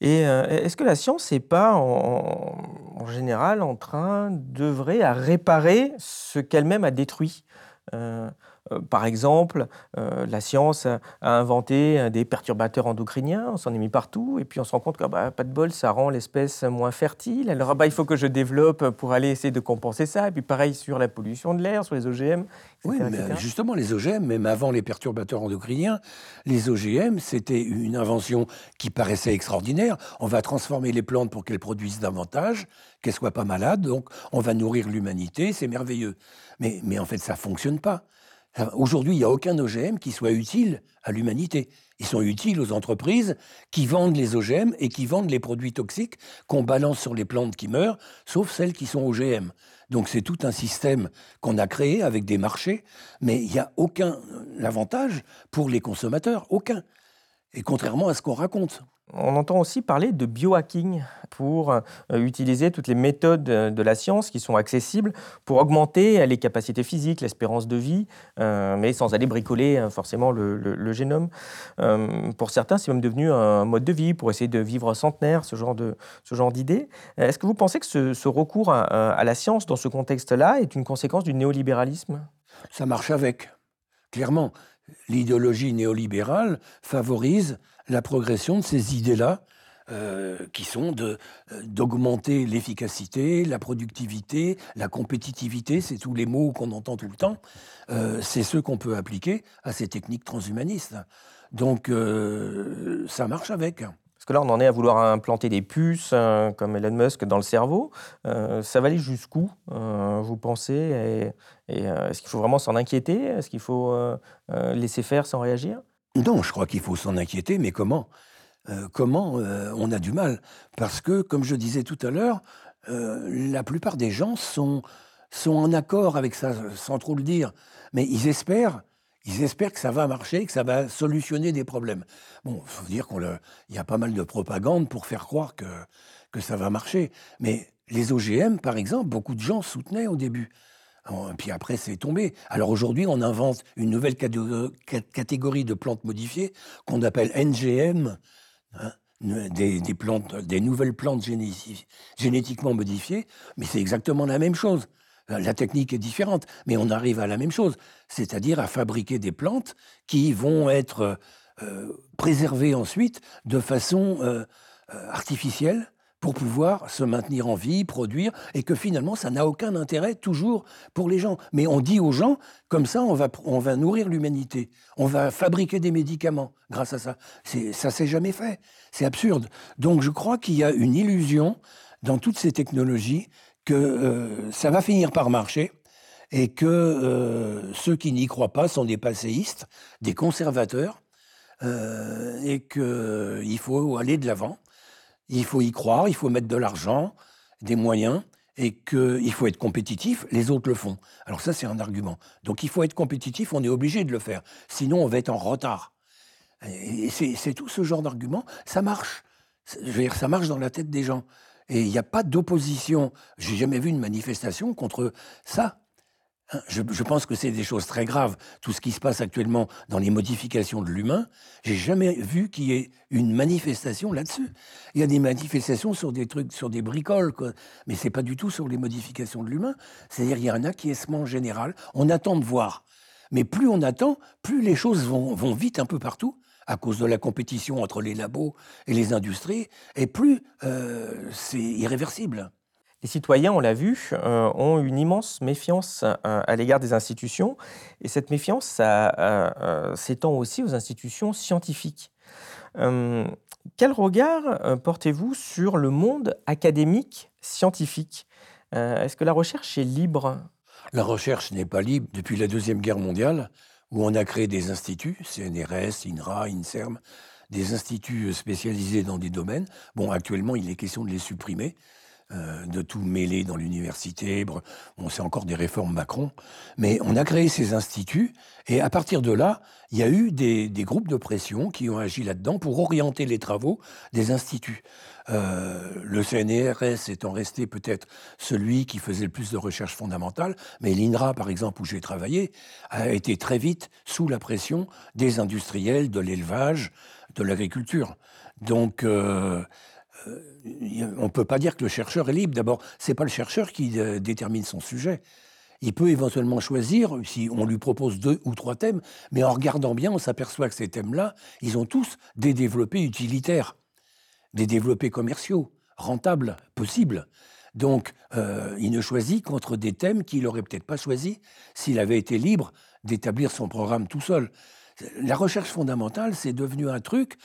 Et euh, est-ce que la science n'est pas en, général en train d'œuvrer à réparer ce qu'elle-même a détruit? Euh, par exemple, euh, la science a inventé des perturbateurs endocriniens, on s'en est mis partout, et puis on se rend compte que bah, pas de bol, ça rend l'espèce moins fertile. Alors ah bah, il faut que je développe pour aller essayer de compenser ça. Et puis pareil sur la pollution de l'air, sur les OGM. oui, mais justement, les OGM, même avant les perturbateurs endocriniens, les OGM, c'était une invention qui paraissait extraordinaire. On va transformer les plantes pour qu'elles produisent davantage, qu'elles soient pas malades, donc on va nourrir l'humanité, c'est merveilleux. Mais, mais en fait, ça fonctionne pas Aujourd'hui, il n'y a aucun OGM qui soit utile à l'humanité. Ils sont utiles aux entreprises qui vendent les OGM et qui vendent les produits toxiques qu'on balance sur les plantes qui meurent, sauf celles qui sont OGM. Donc c'est tout un système qu'on a créé avec des marchés, mais il n'y a aucun avantage pour les consommateurs, aucun. Et contrairement à ce qu'on raconte. On entend aussi parler de biohacking pour euh, utiliser toutes les méthodes de la science qui sont accessibles pour augmenter les capacités physiques, l'espérance de vie, euh, mais sans aller bricoler euh, forcément le, génome. pour certains, c'est même devenu un mode de vie pour essayer de vivre centenaire, ce genre, d'idées. Est-ce que vous pensez que ce, recours à la science dans ce contexte-là est une conséquence du néolibéralisme? Ça marche avec, clairement l'idéologie néolibérale favorise la progression de ces idées-là, euh, qui sont euh, d'augmenter l'efficacité, la productivité, la compétitivité, c'est tous les mots qu'on entend tout le temps, euh, c'est ceux qu'on peut appliquer à ces techniques transhumanistes. Donc ça marche avec. Parce que là, on en est à vouloir implanter des puces, comme Elon Musk, dans le cerveau. ça va aller jusqu'où, vous pensez? Est-ce qu'il faut vraiment s'en inquiéter? Est-ce qu'il faut laisser faire sans réagir? Non, je crois qu'il faut s'en inquiéter, mais comment euh, Comment euh, On a du mal? Parce que, comme je disais tout à l'heure, euh, la plupart des gens sont, sont en accord avec ça, sans trop le dire. Mais ils espèrent, ils espèrent que ça va marcher, que ça va solutionner des problèmes. Bon, il faut dire qu'il y a pas mal de propagande pour faire croire que, que ça va marcher. Mais les OGM, par exemple, beaucoup de gens soutenaient au début. Puis après, c'est tombé. Alors aujourd'hui, on invente une nouvelle catégorie de plantes modifiées qu'on appelle NGM, hein, des, plantes, des nouvelles plantes génétiquement modifiées, mais c'est exactement la même chose. La technique est différente, mais on arrive à la même chose, c'est-à-dire à fabriquer des plantes qui vont être euh, préservées ensuite de façon euh, euh, artificielle pour pouvoir se maintenir en vie, produire, et que finalement, ça n'a aucun intérêt toujours pour les gens. Mais on dit aux gens, comme ça, on va, on va nourrir l'humanité, on va fabriquer des médicaments grâce à ça. Ça s'est jamais fait. C'est absurde. Donc je crois qu'il y a une illusion dans toutes ces technologies que euh, ça va finir par marcher et que euh, ceux qui n'y croient pas sont des passéistes, des conservateurs, euh, et qu'il faut aller de l'avant. Il faut y croire, il faut mettre de l'argent, des moyens, et qu'il faut être compétitif, les autres le font. Alors ça, c'est un argument. Donc il faut être compétitif, on est obligé de le faire. Sinon, on va être en retard. Et c'est tout ce genre d'argument. Ça marche. Je veux dire, ça marche dans la tête des gens. Et il n'y a pas d'opposition. J'ai jamais vu une manifestation contre ça. Je, pense que c'est des choses très graves. Tout ce qui se passe actuellement dans les modifications de l'humain, j'ai jamais vu qu'il y ait une manifestation là-dessus. Il y a des manifestations sur des trucs, sur des bricoles, quoi. mais c'est pas du tout sur les modifications de l'humain. C'est-à-dire il y a un acquiescement général. On attend de voir, mais plus on attend, plus les choses vont, vite un peu partout à cause de la compétition entre les labos et les industries, et plus euh, c'est irréversible. Les citoyens, on l'a vu, euh, ont une immense méfiance euh, à l'égard des institutions, et cette méfiance euh, s'étend aussi aux institutions scientifiques. quel regard portez-vous sur le monde académique scientifique? Est-ce que la recherche est libre? La recherche n'est pas libre depuis la Deuxième Guerre mondiale, où on a créé des instituts, CNRS, INRA, INSERM, des instituts spécialisés dans des domaines. Bon, actuellement, il est question de les supprimer euh, de tout mêler dans l'université. Bon, c'est encore des réformes Macron. Mais on a créé ces instituts et à partir de là, il y a eu des, groupes de pression qui ont agi là-dedans pour orienter les travaux des instituts. Euh, le CNRS étant resté peut-être celui qui faisait le plus de recherche fondamentale, mais l'INRA, par exemple, où j'ai travaillé, a été très vite sous la pression des industriels, de l'élevage, de l'agriculture. Donc, euh, on ne peut pas dire que le chercheur est libre. D'abord, ce n'est pas le chercheur qui euh, détermine son sujet. Il peut éventuellement choisir, si on lui propose deux ou trois thèmes, mais en regardant bien, on s'aperçoit que ces thèmes-là, ils ont tous des développés utilitaires, des développés commerciaux, rentables, possibles. Donc, euh, il ne choisit qu'entre des thèmes qu'il n'aurait peut-être pas choisi s'il avait été libre d'établir son programme tout seul. La recherche fondamentale, c'est devenu un truc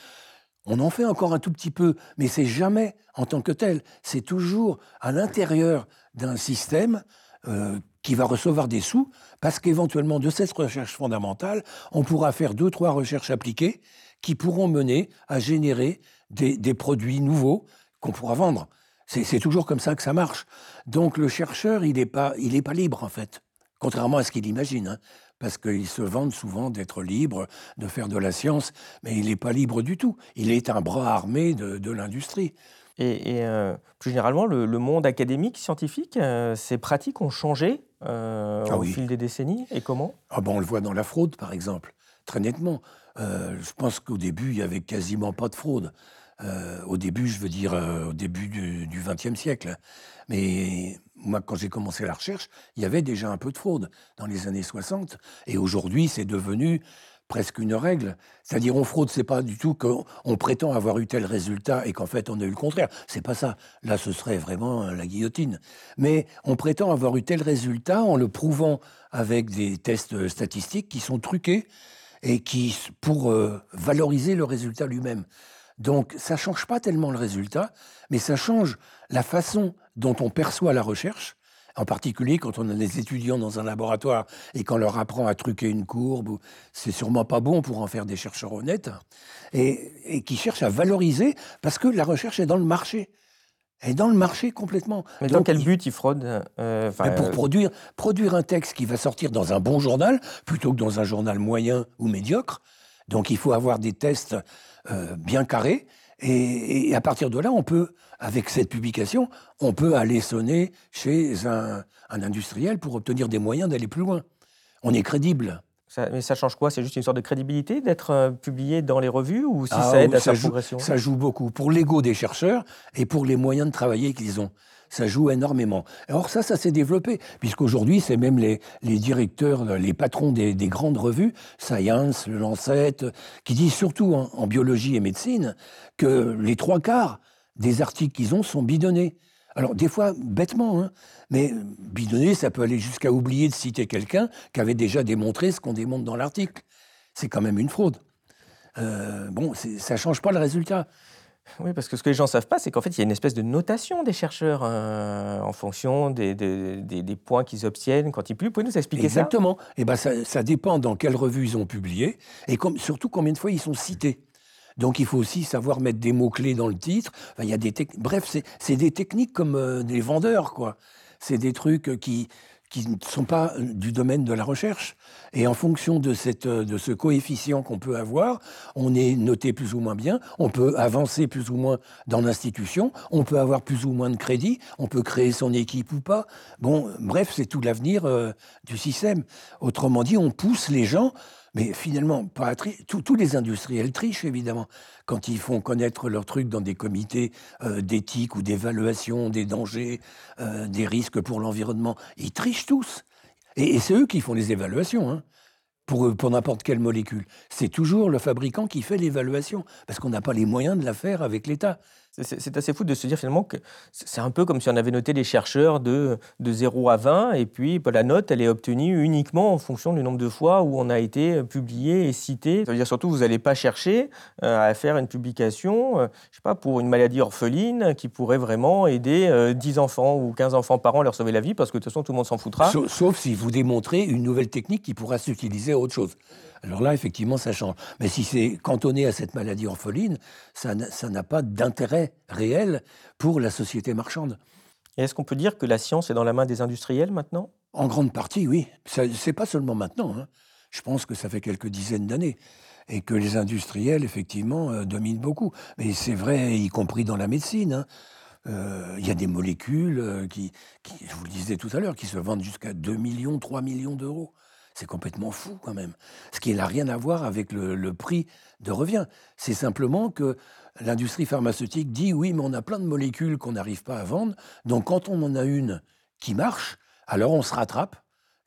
on en fait encore un tout petit peu, mais c'est jamais en tant que tel. C'est toujours à l'intérieur d'un système euh, qui va recevoir des sous parce qu'éventuellement, de cette recherche fondamentale, on pourra faire deux, trois recherches appliquées qui pourront mener à générer des, produits nouveaux qu'on pourra vendre. C'est toujours comme ça que ça marche. Donc le chercheur, il n'est pas, pas libre en fait, contrairement à ce qu'il imagine. Hein parce qu'ils se vendent souvent d'être libres, de faire de la science, mais il n'est pas libre du tout. Il est un bras armé de, l'industrie. Et, euh, plus généralement, le, monde académique, scientifique, euh, ces pratiques ont changé euh, ah au fil des décennies. Et comment? Ah ben, On le voit dans la fraude, par exemple, très nettement. je pense qu'au début, il n'y avait quasiment pas de fraude. au début, je veux dire, au début du XXe siècle. Mais moi, quand j'ai commencé la recherche, il y avait déjà un peu de fraude dans les années 60. Et aujourd'hui, c'est devenu presque une règle. C'est-à-dire, on fraude, c'est pas du tout qu'on prétend avoir eu tel résultat et qu'en fait, on a eu le contraire. C'est pas ça. Là, ce serait vraiment la guillotine. Mais on prétend avoir eu tel résultat en le prouvant avec des tests statistiques qui sont truqués et qui, pour euh, valoriser le résultat lui-même. Donc, ça change pas tellement le résultat, mais ça change la façon dont on perçoit la recherche, en particulier quand on a des étudiants dans un laboratoire et qu'on leur apprend à truquer une courbe, c'est sûrement pas bon pour en faire des chercheurs honnêtes, et, qui cherchent à valoriser parce que la recherche est dans le marché. est dans le marché complètement. Mais dans quel but ils fraudent euh, Pour euh, produire, produire un texte qui va sortir dans un bon journal plutôt que dans un journal moyen ou médiocre. Donc il faut avoir des tests euh, bien carrés et, à partir de là, on peut, avec cette publication, on peut aller sonner chez un, industriel pour obtenir des moyens d'aller plus loin. On est crédible. mais ça change quoi? C'est juste une sorte de crédibilité d'être euh, publié dans les revues ou si ah ça aide à sa progression? Ça joue beaucoup pour l'ego des chercheurs et pour les moyens de travailler qu'ils ont ça joue énormément. Alors ça, ça s'est développé, puisqu'aujourd'hui, c'est même les, directeurs, les patrons des, grandes revues, Science, le Lancet, qui disent surtout en, biologie et médecine que les trois quarts des articles qu'ils ont sont bidonnés. Alors des fois, bêtement, hein, mais bidonnés, ça peut aller jusqu'à oublier de citer quelqu'un qui avait déjà démontré ce qu'on démontre dans l'article. C'est quand même une fraude. Euh, bon, ça ne change pas le résultat. Oui, parce que ce que les gens ne savent pas, c'est qu'en fait, il y a une espèce de notation des chercheurs euh, en fonction des, des, points qu'ils obtiennent quand ils publient. Vous pouvez nous expliquer ça? Exactement. Eh ben, ça, ça, dépend dans quelle revue ils ont publié et surtout combien de fois ils sont cités. Donc il faut aussi savoir mettre des mots-clés dans le titre. y a des Bref, c'est des techniques comme euh, des vendeurs, quoi. C'est des trucs qui, qui ne sont pas euh, du domaine de la recherche. Et en fonction de, cette, euh, de ce coefficient qu'on peut avoir, on est noté plus ou moins bien, on peut avancer plus ou moins dans l'institution, on peut avoir plus ou moins de crédit, on peut créer son équipe ou pas. Bon, bref, c'est tout l'avenir euh, du système. Autrement dit, on pousse les gens mais finalement, tous les industriels trichent, évidemment, quand ils font connaître leurs trucs dans des comités euh, d'éthique ou d'évaluation des dangers, euh, des risques pour l'environnement. Ils trichent tous. Et, c'est eux qui font les évaluations. Hein, pour n'importe quelle molécule. C'est toujours le fabricant qui fait l'évaluation, parce qu'on n'a pas les moyens de la faire avec l'État. C'est assez fou de se dire finalement que c'est un peu comme si on avait noté les chercheurs de, de 0 à 20, et puis bah, la note, elle est obtenue uniquement en fonction du nombre de fois où on a été publié et cité. Ça veut dire surtout, vous n'allez pas chercher euh, à faire une publication, euh, je sais pas, pour une maladie orpheline qui pourrait vraiment aider 10 euh, enfants ou 15 enfants par an à leur sauver la vie, parce que de toute façon, tout le monde s'en foutra. Sauf, si vous démontrez une nouvelle technique qui pourra s'utiliser à autre chose. Alors là, effectivement, ça change. Mais si c'est cantonné à cette maladie orpheline, ça n'a pas d'intérêt réel pour la société marchande. Et est-ce qu'on peut dire que la science est dans la main des industriels maintenant? En grande partie, oui. Ce n'est pas seulement maintenant. Hein. Je pense que ça fait quelques dizaines d'années. Et que les industriels, effectivement, euh, dominent beaucoup. Mais c'est vrai, y compris dans la médecine. Hein. Euh, il y a des molécules euh, qui, qui, je vous le disais tout à l'heure, qui se vendent jusqu'à 2 millions, 3 millions d'euros. C'est complètement fou quand même. Ce qui n'a rien à voir avec le, prix de revient. C'est simplement que l'industrie pharmaceutique dit oui, mais on a plein de molécules qu'on n'arrive pas à vendre. Donc quand on en a une qui marche, alors on se rattrape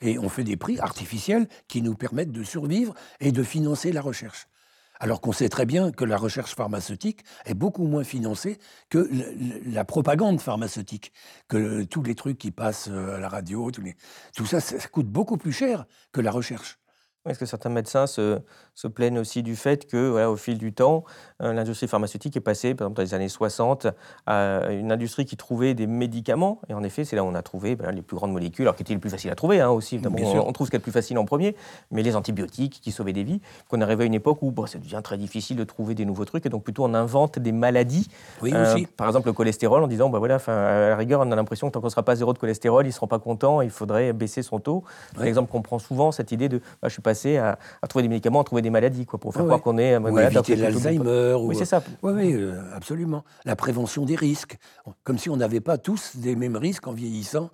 et on fait des prix artificiels qui nous permettent de survivre et de financer la recherche alors qu'on sait très bien que la recherche pharmaceutique est beaucoup moins financée que la propagande pharmaceutique, que tous les trucs qui passent euh, à la radio, tout ça, ça coûte beaucoup plus cher que la recherche. Est-ce que certains médecins se, se, plaignent aussi du fait que, voilà, au fil du temps, euh, l'industrie pharmaceutique est passée, par exemple, dans les années 60, à une industrie qui trouvait des médicaments. Et en effet, c'est là où on a trouvé ben, les plus grandes molécules, alors qui étaient les plus faciles à trouver hein, aussi. on, on, trouve ce qui est le plus facile en premier, mais les antibiotiques qui sauvaient des vies. Qu'on arrivé à une époque où bon, ça devient très difficile de trouver des nouveaux trucs, et donc plutôt on invente des maladies. Oui, euh, aussi. Par exemple, le cholestérol, en disant, bah, voilà, à la rigueur, on a l'impression que tant qu'on ne sera pas zéro de cholestérol, il ne sera pas content, il faudrait baisser son taux. C'est l'exemple qu'on prend souvent, cette idée de bah, je suis passé à, trouver des médicaments, à trouver des maladies, quoi, pour faire croire qu'on est ou Éviter l'Alzheimer. Oui, c'est ça. Oui, oui, euh, absolument. La prévention des risques. Comme si on n'avait pas tous des mêmes risques en vieillissant,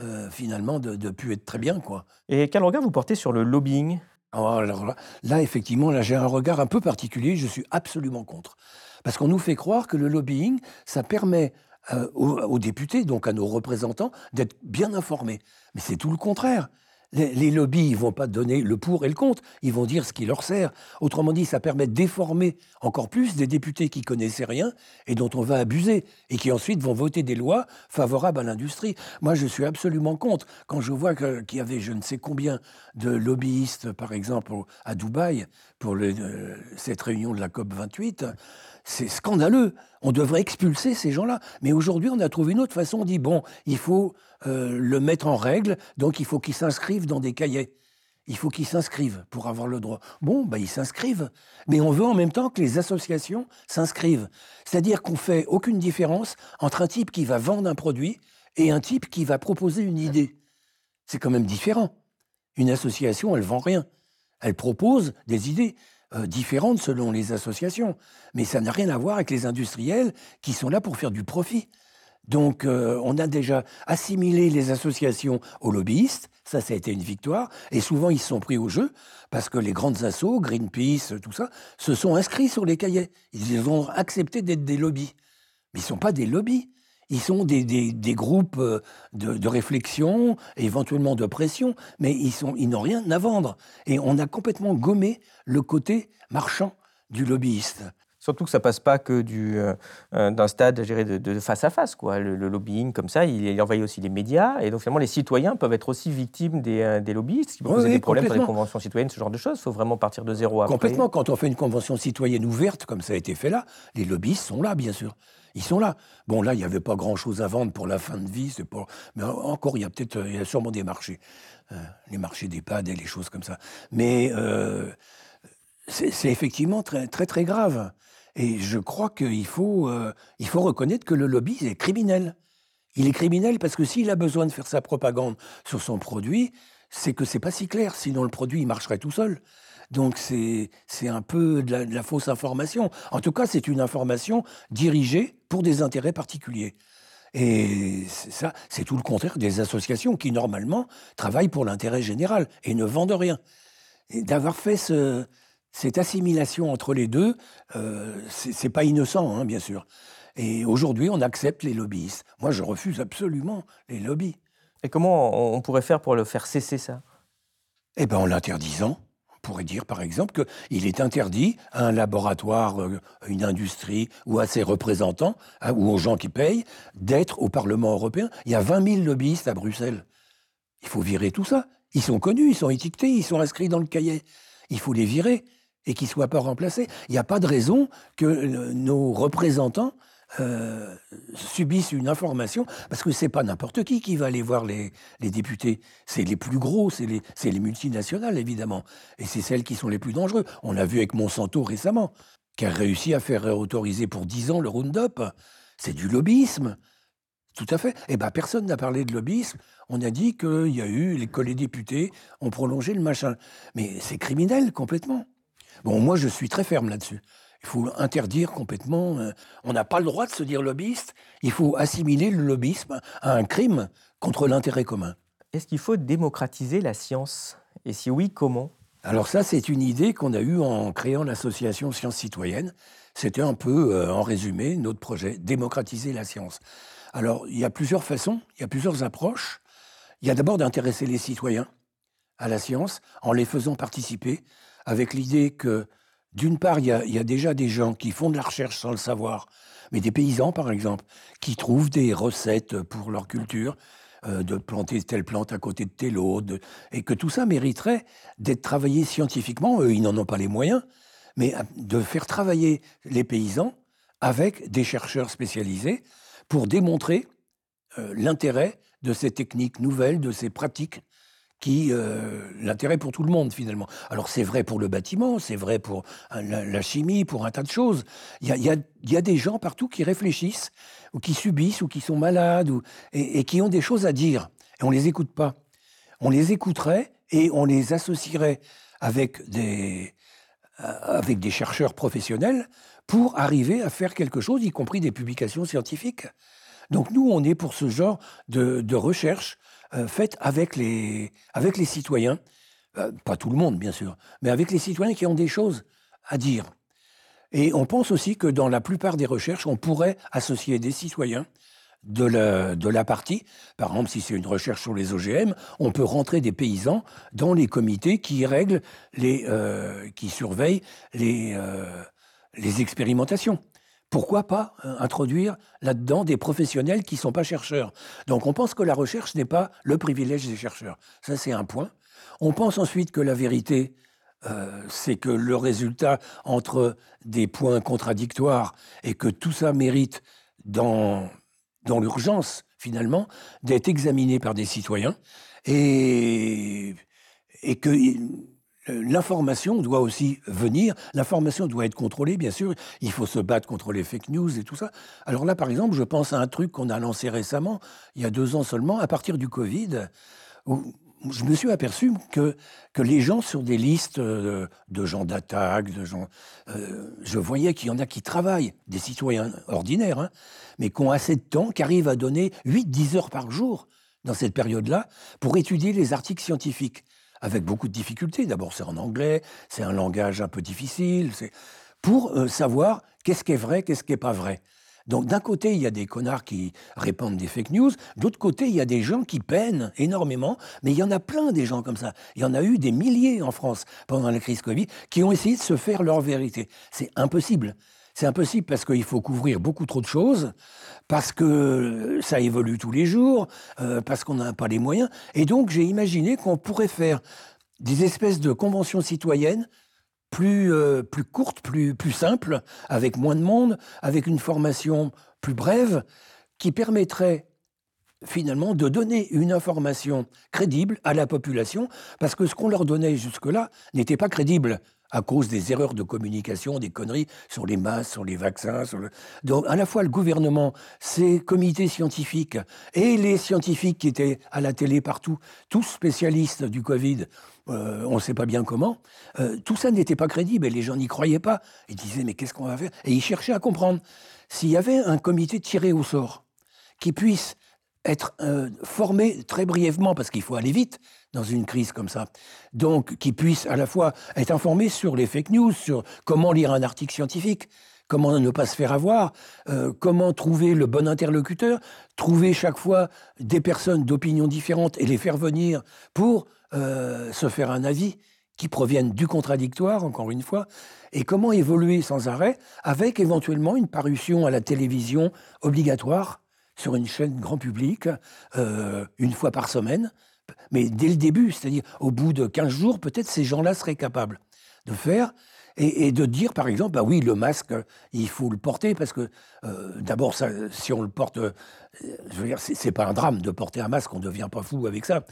euh, finalement, de plus être très bien. Quoi. Et quel regard vous portez sur le lobbying? Oh, alors là, là, effectivement, là, j'ai un regard un peu particulier. Je suis absolument contre. Parce qu'on nous fait croire que le lobbying, ça permet euh, aux, députés, donc à nos représentants, d'être bien informés. Mais c'est tout le contraire. Les, lobbies, ils vont pas donner le pour et le contre, ils vont dire ce qui leur sert. Autrement dit, ça permet de déformer encore plus des députés qui connaissaient rien et dont on va abuser et qui ensuite vont voter des lois favorables à l'industrie. Moi, je suis absolument contre. Quand je vois qu'il y avait je ne sais combien de lobbyistes, par exemple, à Dubaï, pour euh, cette réunion de la COP 28, c'est scandaleux. On devrait expulser ces gens-là. Mais aujourd'hui, on a trouvé une autre façon. On dit, bon, il faut euh, le mettre en règle, donc il faut qu'ils s'inscrivent dans des cahiers. Il faut qu'ils s'inscrivent pour avoir le droit. Bon, bah, ils s'inscrivent. Mais on veut en même temps que les associations s'inscrivent. C'est-à-dire qu'on fait aucune différence entre un type qui va vendre un produit et un type qui va proposer une idée. C'est quand même différent. Une association, elle vend rien. Elle propose des idées. Euh, différentes selon les associations. Mais ça n'a rien à voir avec les industriels qui sont là pour faire du profit. Donc euh, on a déjà assimilé les associations aux lobbyistes, ça ça a été une victoire, et souvent ils se sont pris au jeu, parce que les grandes assos, Greenpeace, tout ça, se sont inscrits sur les cahiers. Ils ont accepté d'être des lobbies. Mais ils ne sont pas des lobbies. Ils sont des, des, groupes euh, de, de, réflexion, éventuellement de pression, mais ils, n'ont rien à vendre. Et on a complètement gommé le côté marchand du lobbyiste. Surtout que ça passe pas que du, euh, euh, d'un stade de, de, face à face. Quoi. Le, lobbying, comme ça, il, il, envahit aussi les médias. Et donc, finalement, les citoyens peuvent être aussi victimes des, des lobbyistes qui peuvent poser des problèmes sur les conventions citoyennes, ce genre de choses. Il faut vraiment partir de zéro après. Complètement. Quand on fait une convention citoyenne ouverte, comme ça a été fait là, les lobbyistes sont là, bien sûr ils sont là. Bon, là, il n'y avait pas grand-chose à vendre pour la fin de vie, mais encore, il y a sûrement des marchés, euh, les marchés d'EHPAD et les choses comme ça. Mais euh, c'est effectivement très, très, très grave. Et je crois qu'il faut, euh, il faut reconnaître que le lobby est criminel. Il est criminel parce que s'il a besoin de faire sa propagande sur son produit, c'est que c'est pas si clair. Sinon, le produit il marcherait tout seul. Donc c'est un peu de la, fausse information. En tout cas, c'est une information dirigée pour des intérêts particuliers. Et ça, c'est tout le contraire des associations qui, normalement, travaillent pour l'intérêt général et ne vendent rien. Et d'avoir fait ce, cette assimilation entre les deux, euh, c'est pas innocent, hein, bien sûr. Et aujourd'hui, on accepte les lobbyistes. Moi, je refuse absolument les lobbies. Et comment on pourrait faire pour le faire cesser, ça? Eh bien, en l'interdisant pourrait dire, par exemple, qu'il est interdit à un laboratoire, euh, une industrie ou à ses représentants hein, ou aux gens qui payent d'être au Parlement européen. Il y a 20 000 lobbyistes à Bruxelles. Il faut virer tout ça. Ils sont connus, ils sont étiquetés, ils sont inscrits dans le cahier. Il faut les virer et qu'ils ne soient pas remplacés. Il n'y a pas de raison que euh, nos représentants euh, subissent une information, parce que c'est pas n'importe qui qui va aller voir les, députés. C'est les plus gros, c'est les, les, multinationales, évidemment. Et c'est celles qui sont les plus dangereuses. On l'a vu avec Monsanto récemment, qui a réussi à faire autoriser pour 10 ans le Roundup. C'est du lobbyisme. Tout à fait. Eh ben, personne n'a parlé de lobbyisme. On a dit qu'il y a eu, les, collègues députés ont prolongé le machin. Mais c'est criminel complètement. Bon, moi, je suis très ferme là-dessus. Il faut interdire complètement. Euh, on n'a pas le droit de se dire lobbyiste. Il faut assimiler le lobbyisme à un crime contre l'intérêt commun. Est-ce qu'il faut démocratiser la science? Et si oui, comment? Alors ça, c'est une idée qu'on a eue en créant l'association Sciences Citoyennes. C'était un peu, euh, en résumé, notre projet, démocratiser la science. Alors, il y a plusieurs façons, il y a plusieurs approches. Il y a d'abord d'intéresser les citoyens à la science en les faisant participer avec l'idée que d'une part, il y, a, déjà des gens qui font de la recherche sans le savoir, mais des paysans, par exemple, qui trouvent des recettes pour leur culture. euh, de planter telle plante à côté de telle autre, et que tout ça mériterait d'être travaillé scientifiquement. Eux, ils n'en ont pas les moyens, mais de faire travailler les paysans avec des chercheurs spécialisés pour démontrer l'intérêt de ces techniques nouvelles, de ces pratiques qui euh, l'intérêt pour tout le monde finalement. Alors c'est vrai pour le bâtiment, c'est vrai pour euh, la, chimie, pour un tas de choses. Il y a, des gens partout qui réfléchissent, ou qui subissent, ou qui sont malades, ou, et, qui ont des choses à dire. Et on les écoute pas. On les écouterait et on les associerait avec des, euh, avec des chercheurs professionnels pour arriver à faire quelque chose, y compris des publications scientifiques. Donc nous, on est pour ce genre de recherche euh, faite avec les, avec les citoyens, euh, pas tout le monde bien sûr, mais avec les citoyens qui ont des choses à dire. Et on pense aussi que dans la plupart des recherches, on pourrait associer des citoyens de la, de la partie. Par exemple, si c'est une recherche sur les OGM, on peut rentrer des paysans dans les comités qui règlent, les, euh, qui surveillent les, les expérimentations pourquoi pas euh, introduire là-dedans des professionnels qui ne sont pas chercheurs Donc on pense que la recherche n'est pas le privilège des chercheurs. Ça, c'est un point. On pense ensuite que la vérité, euh, c'est que le résultat entre des points contradictoires et que tout ça mérite dans, l'urgence, finalement, d'être examiné par des citoyens et, que l'information doit aussi venir, l'information doit être contrôlée, bien sûr, il faut se battre contre les fake news et tout ça. Alors là, par exemple, je pense à un truc qu'on a lancé récemment, il y a deux ans seulement, à partir du Covid, où je me suis aperçu que, que les gens sur des listes euh, de, gens d'attaque, de gens, euh, je voyais qu'il y en a qui travaillent, des citoyens ordinaires, hein, mais qui ont assez de temps, qui arrivent à donner 8-10 heures par jour dans cette période-là pour étudier les articles scientifiques avec beaucoup de difficultés. D'abord, c'est en anglais, c'est un langage un peu difficile, pour euh, savoir qu'est-ce qui est vrai, qu'est-ce qui n'est pas vrai. Donc d'un côté, il y a des connards qui répandent des fake news, d'autre côté, il y a des gens qui peinent énormément, mais il y en a plein des gens comme ça. Il y en a eu des milliers en France pendant la crise Covid qui ont essayé de se faire leur vérité. C'est impossible. C'est impossible parce qu'il faut couvrir beaucoup trop de choses, parce que ça évolue tous les jours, euh, parce qu'on n'a pas les moyens. Et donc j'ai imaginé qu'on pourrait faire des espèces de conventions citoyennes plus, euh, plus courtes, plus, plus simples, avec moins de monde, avec une formation plus brève, qui permettrait finalement de donner une information crédible à la population, parce que ce qu'on leur donnait jusque-là n'était pas crédible à cause des erreurs de communication, des conneries sur les masses, sur les vaccins. Donc, à la fois le gouvernement, ses comités scientifiques et les scientifiques qui étaient à la télé partout, tous spécialistes du Covid, euh, on ne sait pas bien comment, euh, tout ça n'était pas crédible et les gens n'y croyaient pas. Ils disaient mais qu'est-ce qu'on va faire? Et ils cherchaient à comprendre. S'il y avait un comité tiré au sort qui puisse être euh, formé très brièvement, parce qu'il faut aller vite dans une crise comme ça, donc qui puisse à la fois être informé sur les fake news, sur comment lire un article scientifique, comment ne pas se faire avoir, euh, comment trouver le bon interlocuteur, trouver chaque fois des personnes d'opinions différentes et les faire venir pour euh, se faire un avis qui proviennent du contradictoire, encore une fois, et comment évoluer sans arrêt avec éventuellement une parution à la télévision obligatoire sur une chaîne grand public euh, une fois par semaine. Mais dès le début, c'est-à-dire au bout de 15 jours, peut-être ces gens-là seraient capables de faire et, de dire, par exemple, bah oui, le masque, il faut le porter parce que, euh, d'abord, si on le porte, euh, je veux dire, c'est pas un drame de porter un masque, on devient pas fou avec ça.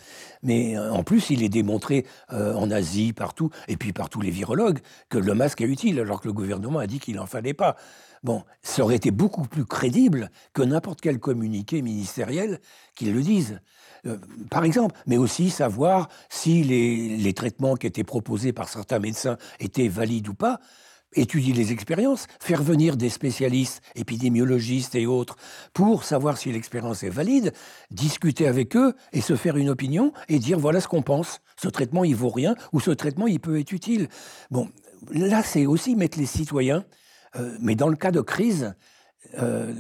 Mais en plus, il est démontré en Asie, partout, et puis par tous les virologues, que le masque est utile, alors que le gouvernement a dit qu'il n'en fallait pas. Bon, ça aurait été beaucoup plus crédible que n'importe quel communiqué ministériel qui le dise. Euh, par exemple, mais aussi savoir si les, traitements qui étaient proposés par certains médecins étaient valides ou pas, étudier les expériences, faire venir des spécialistes, épidémiologistes et autres, pour savoir si l'expérience est valide, discuter avec eux et se faire une opinion et dire voilà ce qu'on pense. Ce traitement, il vaut rien ou ce traitement, il peut être utile. Bon, là, c'est aussi mettre les citoyens euh, mais dans le cas de crise, euh,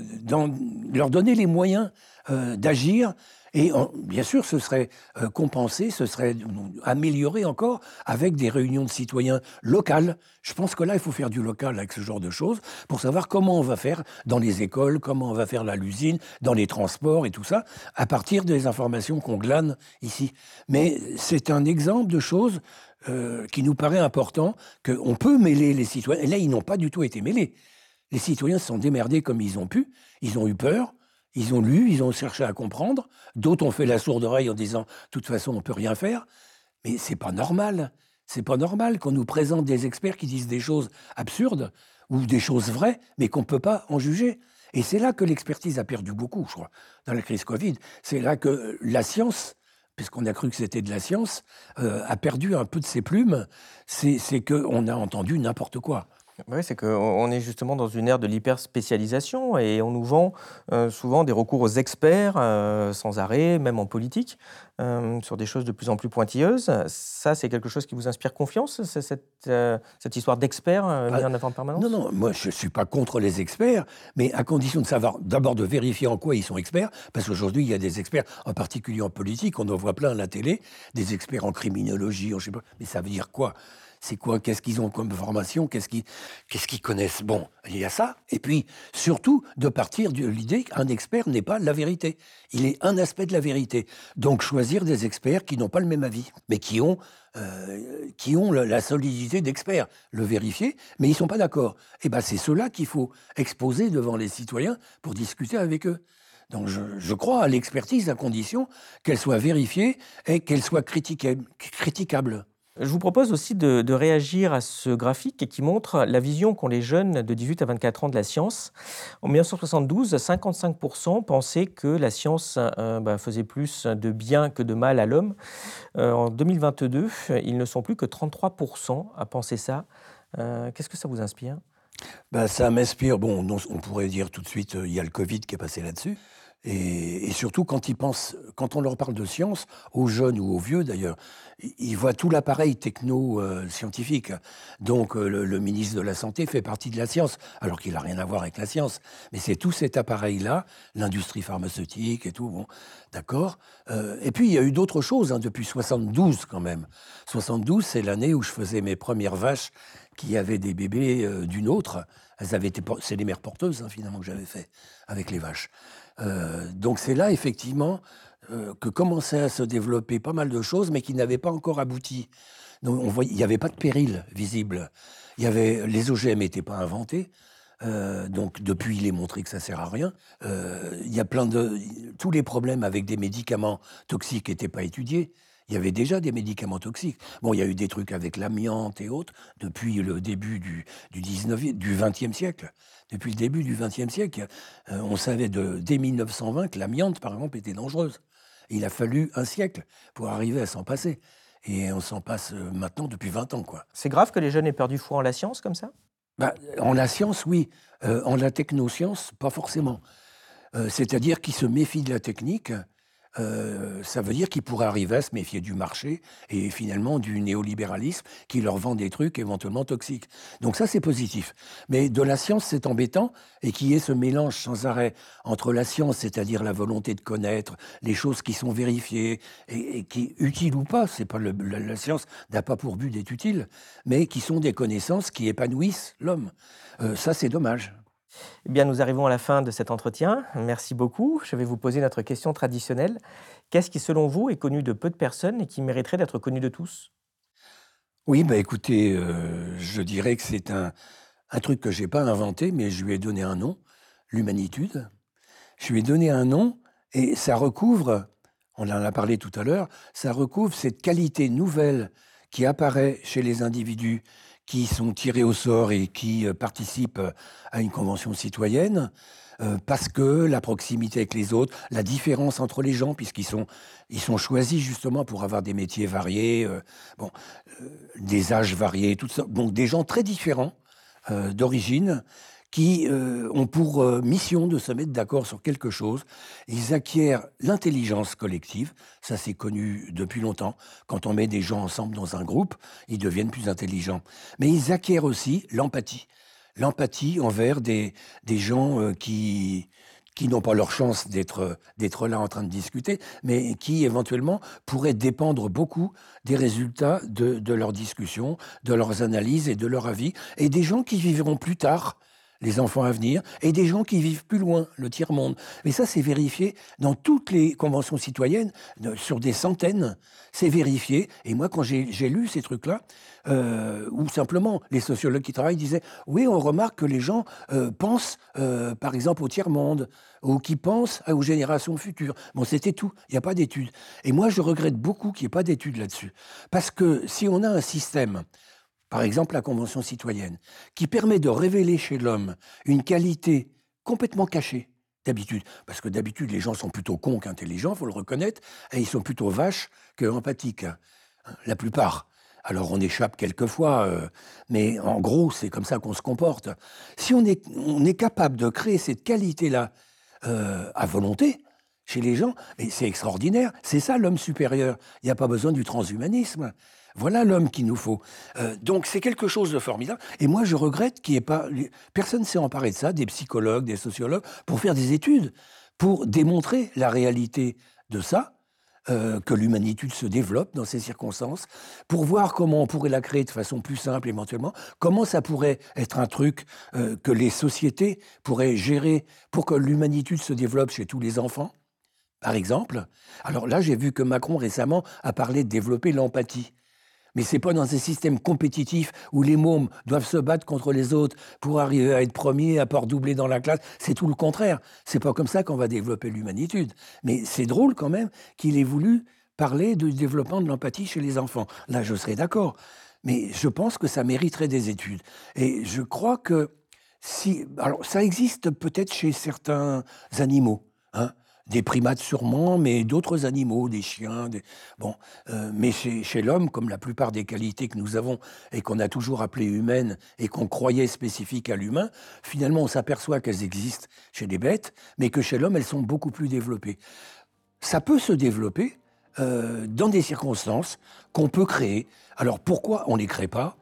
leur donner les moyens d'agir et bien sûr, ce serait euh, compensé, ce serait amélioré encore avec des réunions de citoyens locales. Je pense que là, il faut faire du local avec ce genre de choses pour savoir comment on va faire dans les écoles, comment on va faire à l'usine, dans les transports et tout ça, à partir des informations qu'on glane ici. Mais c'est un exemple de choses euh, qui nous paraît important, qu'on peut mêler les citoyens. Et là, ils n'ont pas du tout été mêlés. Les citoyens se sont démerdés comme ils ont pu, ils ont eu peur, ils ont lu, ils ont cherché à comprendre. D'autres ont fait la sourde oreille en disant, de toute façon, on ne peut rien faire. Mais c'est pas normal. C'est pas normal qu'on nous présente des experts qui disent des choses absurdes ou des choses vraies, mais qu'on ne peut pas en juger. Et c'est là que l'expertise a perdu beaucoup, je crois, dans la crise Covid. C'est là que la science, puisqu'on a cru que c'était de la science, euh, a perdu un peu de ses plumes. C'est qu'on a entendu n'importe quoi. Oui, c'est qu'on est justement dans une ère de l'hyper-spécialisation et on nous vend euh, souvent des recours aux experts euh, sans arrêt, même en politique, euh, sur des choses de plus en plus pointilleuses. Ça, c'est quelque chose qui vous inspire confiance, cette, cette histoire d'experts mis ah, en avant en permanence? Non, non, moi je ne suis pas contre les experts, mais à condition de savoir d'abord de vérifier en quoi ils sont experts, parce qu'aujourd'hui il y a des experts, en particulier en politique, on en voit plein à la télé, des experts en criminologie, en je sais pas, mais ça veut dire quoi? C'est quoi? Qu'est-ce qu'ils ont comme formation? Qu'est-ce qu'ils connaissent? Bon, il y a ça. Et puis, surtout, de partir de l'idée qu'un expert n'est pas la vérité. Il est un aspect de la vérité. Donc, choisir des experts qui n'ont pas le même avis, mais qui ont, euh, qui ont la, solidité d'experts. Le vérifier, mais ils ne sont pas d'accord. Et eh bien, c'est cela qu'il faut exposer devant les citoyens pour discuter avec eux. Donc je, je, crois à l'expertise à condition qu'elle soit vérifiée et qu'elle soit critiquable. Je vous propose aussi de, réagir à ce graphique qui montre la vision qu'ont les jeunes de 18 à 24 ans de la science. En 1972, 55% pensaient que la science euh, bah, faisait plus de bien que de mal à l'homme. Euh, en 2022, ils ne sont plus que 33% à penser ça. Euh, qu'est-ce que ça vous inspire? Bah, Ça m'inspire, bon, on pourrait dire tout de suite, il y a le Covid qui est passé là-dessus. Et, surtout, quand ils pensent, quand on leur parle de science, aux jeunes ou aux vieux d'ailleurs, ils voient tout l'appareil techno-scientifique. Donc, euh, le, ministre de la Santé fait partie de la science, alors qu'il n'a rien à voir avec la science. Mais c'est tout cet appareil-là, l'industrie pharmaceutique et tout, bon, d'accord. Euh, et puis, il y a eu d'autres choses, hein, depuis 72 quand même. 72, c'est l'année où je faisais mes premières vaches qui avaient des bébés euh, d'une autre. Elles avaient été, c'est les mères porteuses, hein, finalement, que j'avais fait avec les vaches. Euh, donc c'est là, effectivement, euh, que commençaient à se développer pas mal de choses, mais qui n'avaient pas encore abouti. Donc, on il n'y avait pas de péril visible. Il y avait, les OGM n'étaient pas inventés. Euh, donc depuis, il est montré que ça sert à rien. il y a plein de tous les problèmes avec des médicaments toxiques n'étaient pas étudiés. Il y avait déjà des médicaments toxiques. Bon, il y a eu des trucs avec l'amiante et autres depuis le début du, du, 19, du 20e siècle. Depuis le début du 20e siècle, euh, on savait de, dès 1920 que l'amiante, par exemple, était dangereuse. Il a fallu un siècle pour arriver à s'en passer. Et on s'en passe euh, maintenant depuis 20 ans. quoi. C'est grave que les jeunes aient perdu foi en la science comme ça? Bah, En la science, oui. Euh, en la technoscience, pas forcément. C'est-à-dire qu'ils se méfient de la technique euh, ça veut dire qu'ils pourraient arriver à se méfier du marché et finalement du néolibéralisme qui leur vend des trucs éventuellement toxiques. Donc ça, c'est positif. Mais de la science, c'est embêtant et qu'il y ait ce mélange sans arrêt entre la science, c'est-à-dire la volonté de connaître les choses qui sont vérifiées et, qui, utiles ou pas, c'est pas la, science n'a pas pour but d'être utile, mais qui sont des connaissances qui épanouissent l'homme. Euh, ça, c'est dommage. Eh bien, nous arrivons à la fin de cet entretien. Merci beaucoup. Je vais vous poser notre question traditionnelle. Qu'est-ce qui, selon vous, est connu de peu de personnes et qui mériterait d'être connu de tous? Oui, bah écoutez, euh, je dirais que c'est un, un truc que je n'ai pas inventé, mais je lui ai donné un nom, l'humanitude. Je lui ai donné un nom et ça recouvre, on en a parlé tout à l'heure, ça recouvre cette qualité nouvelle qui apparaît chez les individus qui sont tirés au sort et qui euh, participent euh, à une convention citoyenne, euh, parce que la proximité avec les autres, la différence entre les gens, puisqu'ils sont, ils sont choisis justement pour avoir des métiers variés, bon, des âges variés, tout ça. Donc des gens très différents d'origine qui euh, ont pour euh, mission de se mettre d'accord sur quelque chose. Ils acquièrent l'intelligence collective, ça c'est connu depuis longtemps. Quand on met des gens ensemble dans un groupe, ils deviennent plus intelligents. Mais ils acquièrent aussi l'empathie. L'empathie envers des, des gens euh, qui, qui n'ont pas leur chance d'être là en train de discuter, mais qui éventuellement pourraient dépendre beaucoup des résultats de, de leurs discussions, de leurs analyses et de leur avis, et des gens qui vivront plus tard les enfants à venir, et des gens qui vivent plus loin, le tiers-monde. Mais ça, c'est vérifié dans toutes les conventions citoyennes, sur des centaines. C'est vérifié. Et moi, quand j'ai lu ces trucs-là, euh, ou simplement les sociologues qui travaillent disaient, oui, on remarque que les gens euh, pensent, euh, par exemple, au tiers-monde, ou qui pensent aux générations futures. Bon, c'était tout. Il n'y a pas d'études. Et moi, je regrette beaucoup qu'il n'y ait pas d'études là-dessus. Parce que si on a un système par exemple la Convention citoyenne, qui permet de révéler chez l'homme une qualité complètement cachée, d'habitude. Parce que d'habitude, les gens sont plutôt cons qu'intelligents, faut le reconnaître, et ils sont plutôt vaches que empathiques, hein, la plupart. Alors on échappe quelquefois, euh, mais en gros, c'est comme ça qu'on se comporte. Si on est, capable de créer cette qualité-là euh, à volonté, chez les gens, c'est extraordinaire. C'est ça l'homme supérieur. Il n'y a pas besoin du transhumanisme. Voilà l'homme qu'il nous faut. Euh, donc c'est quelque chose de formidable. Et moi, je regrette qu'il n'y ait pas... Personne ne s'est emparé de ça, des psychologues, des sociologues, pour faire des études, pour démontrer la réalité de ça, euh, que l'humanitude se développe dans ces circonstances, pour voir comment on pourrait la créer de façon plus simple éventuellement, comment ça pourrait être un truc euh, que les sociétés pourraient gérer pour que l'humanitude se développe chez tous les enfants, par exemple. Alors là, j'ai vu que Macron récemment a parlé de développer l'empathie. Mais c'est pas dans un système compétitif où les mômes doivent se battre contre les autres pour arriver à être premiers, à pas doubler dans la classe. C'est tout le contraire. C'est pas comme ça qu'on va développer l'humanitude. Mais c'est drôle quand même qu'il ait voulu parler du développement de l'empathie chez les enfants. Là, je serais d'accord. Mais je pense que ça mériterait des études. Et je crois que si. Alors, ça existe peut-être chez certains animaux. Hein des primates sûrement, mais d'autres animaux, des chiens. Bon, euh, mais chez, l'homme, comme la plupart des qualités que nous avons et qu'on a toujours appelées humaines et qu'on croyait spécifiques à l'humain, finalement on s'aperçoit qu'elles existent chez les bêtes, mais que chez l'homme elles sont beaucoup plus développées. Ça peut se développer euh, dans des circonstances qu'on peut créer. Alors pourquoi on ne les crée pas?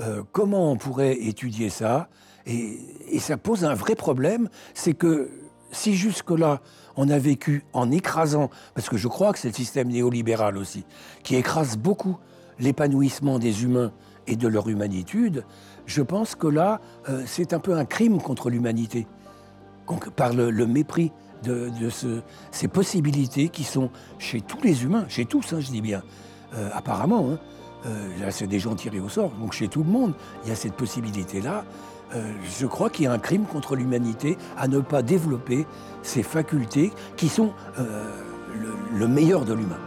Euh, Comment on pourrait étudier ça? Et, et ça pose un vrai problème, c'est que si jusque-là, on a vécu en écrasant, parce que je crois que c'est le système néolibéral aussi, qui écrase beaucoup l'épanouissement des humains et de leur humanitude, je pense que là, euh, c'est un peu un crime contre l'humanité, par le, mépris de, ces possibilités qui sont chez tous les humains, chez tous, hein, je dis bien, euh, apparemment. Hein, euh, là, c'est des gens tirés au sort, donc chez tout le monde, il y a cette possibilité-là. Euh, je crois qu'il y a un crime contre l'humanité à ne pas développer ces facultés qui sont euh, le meilleur de l'humain.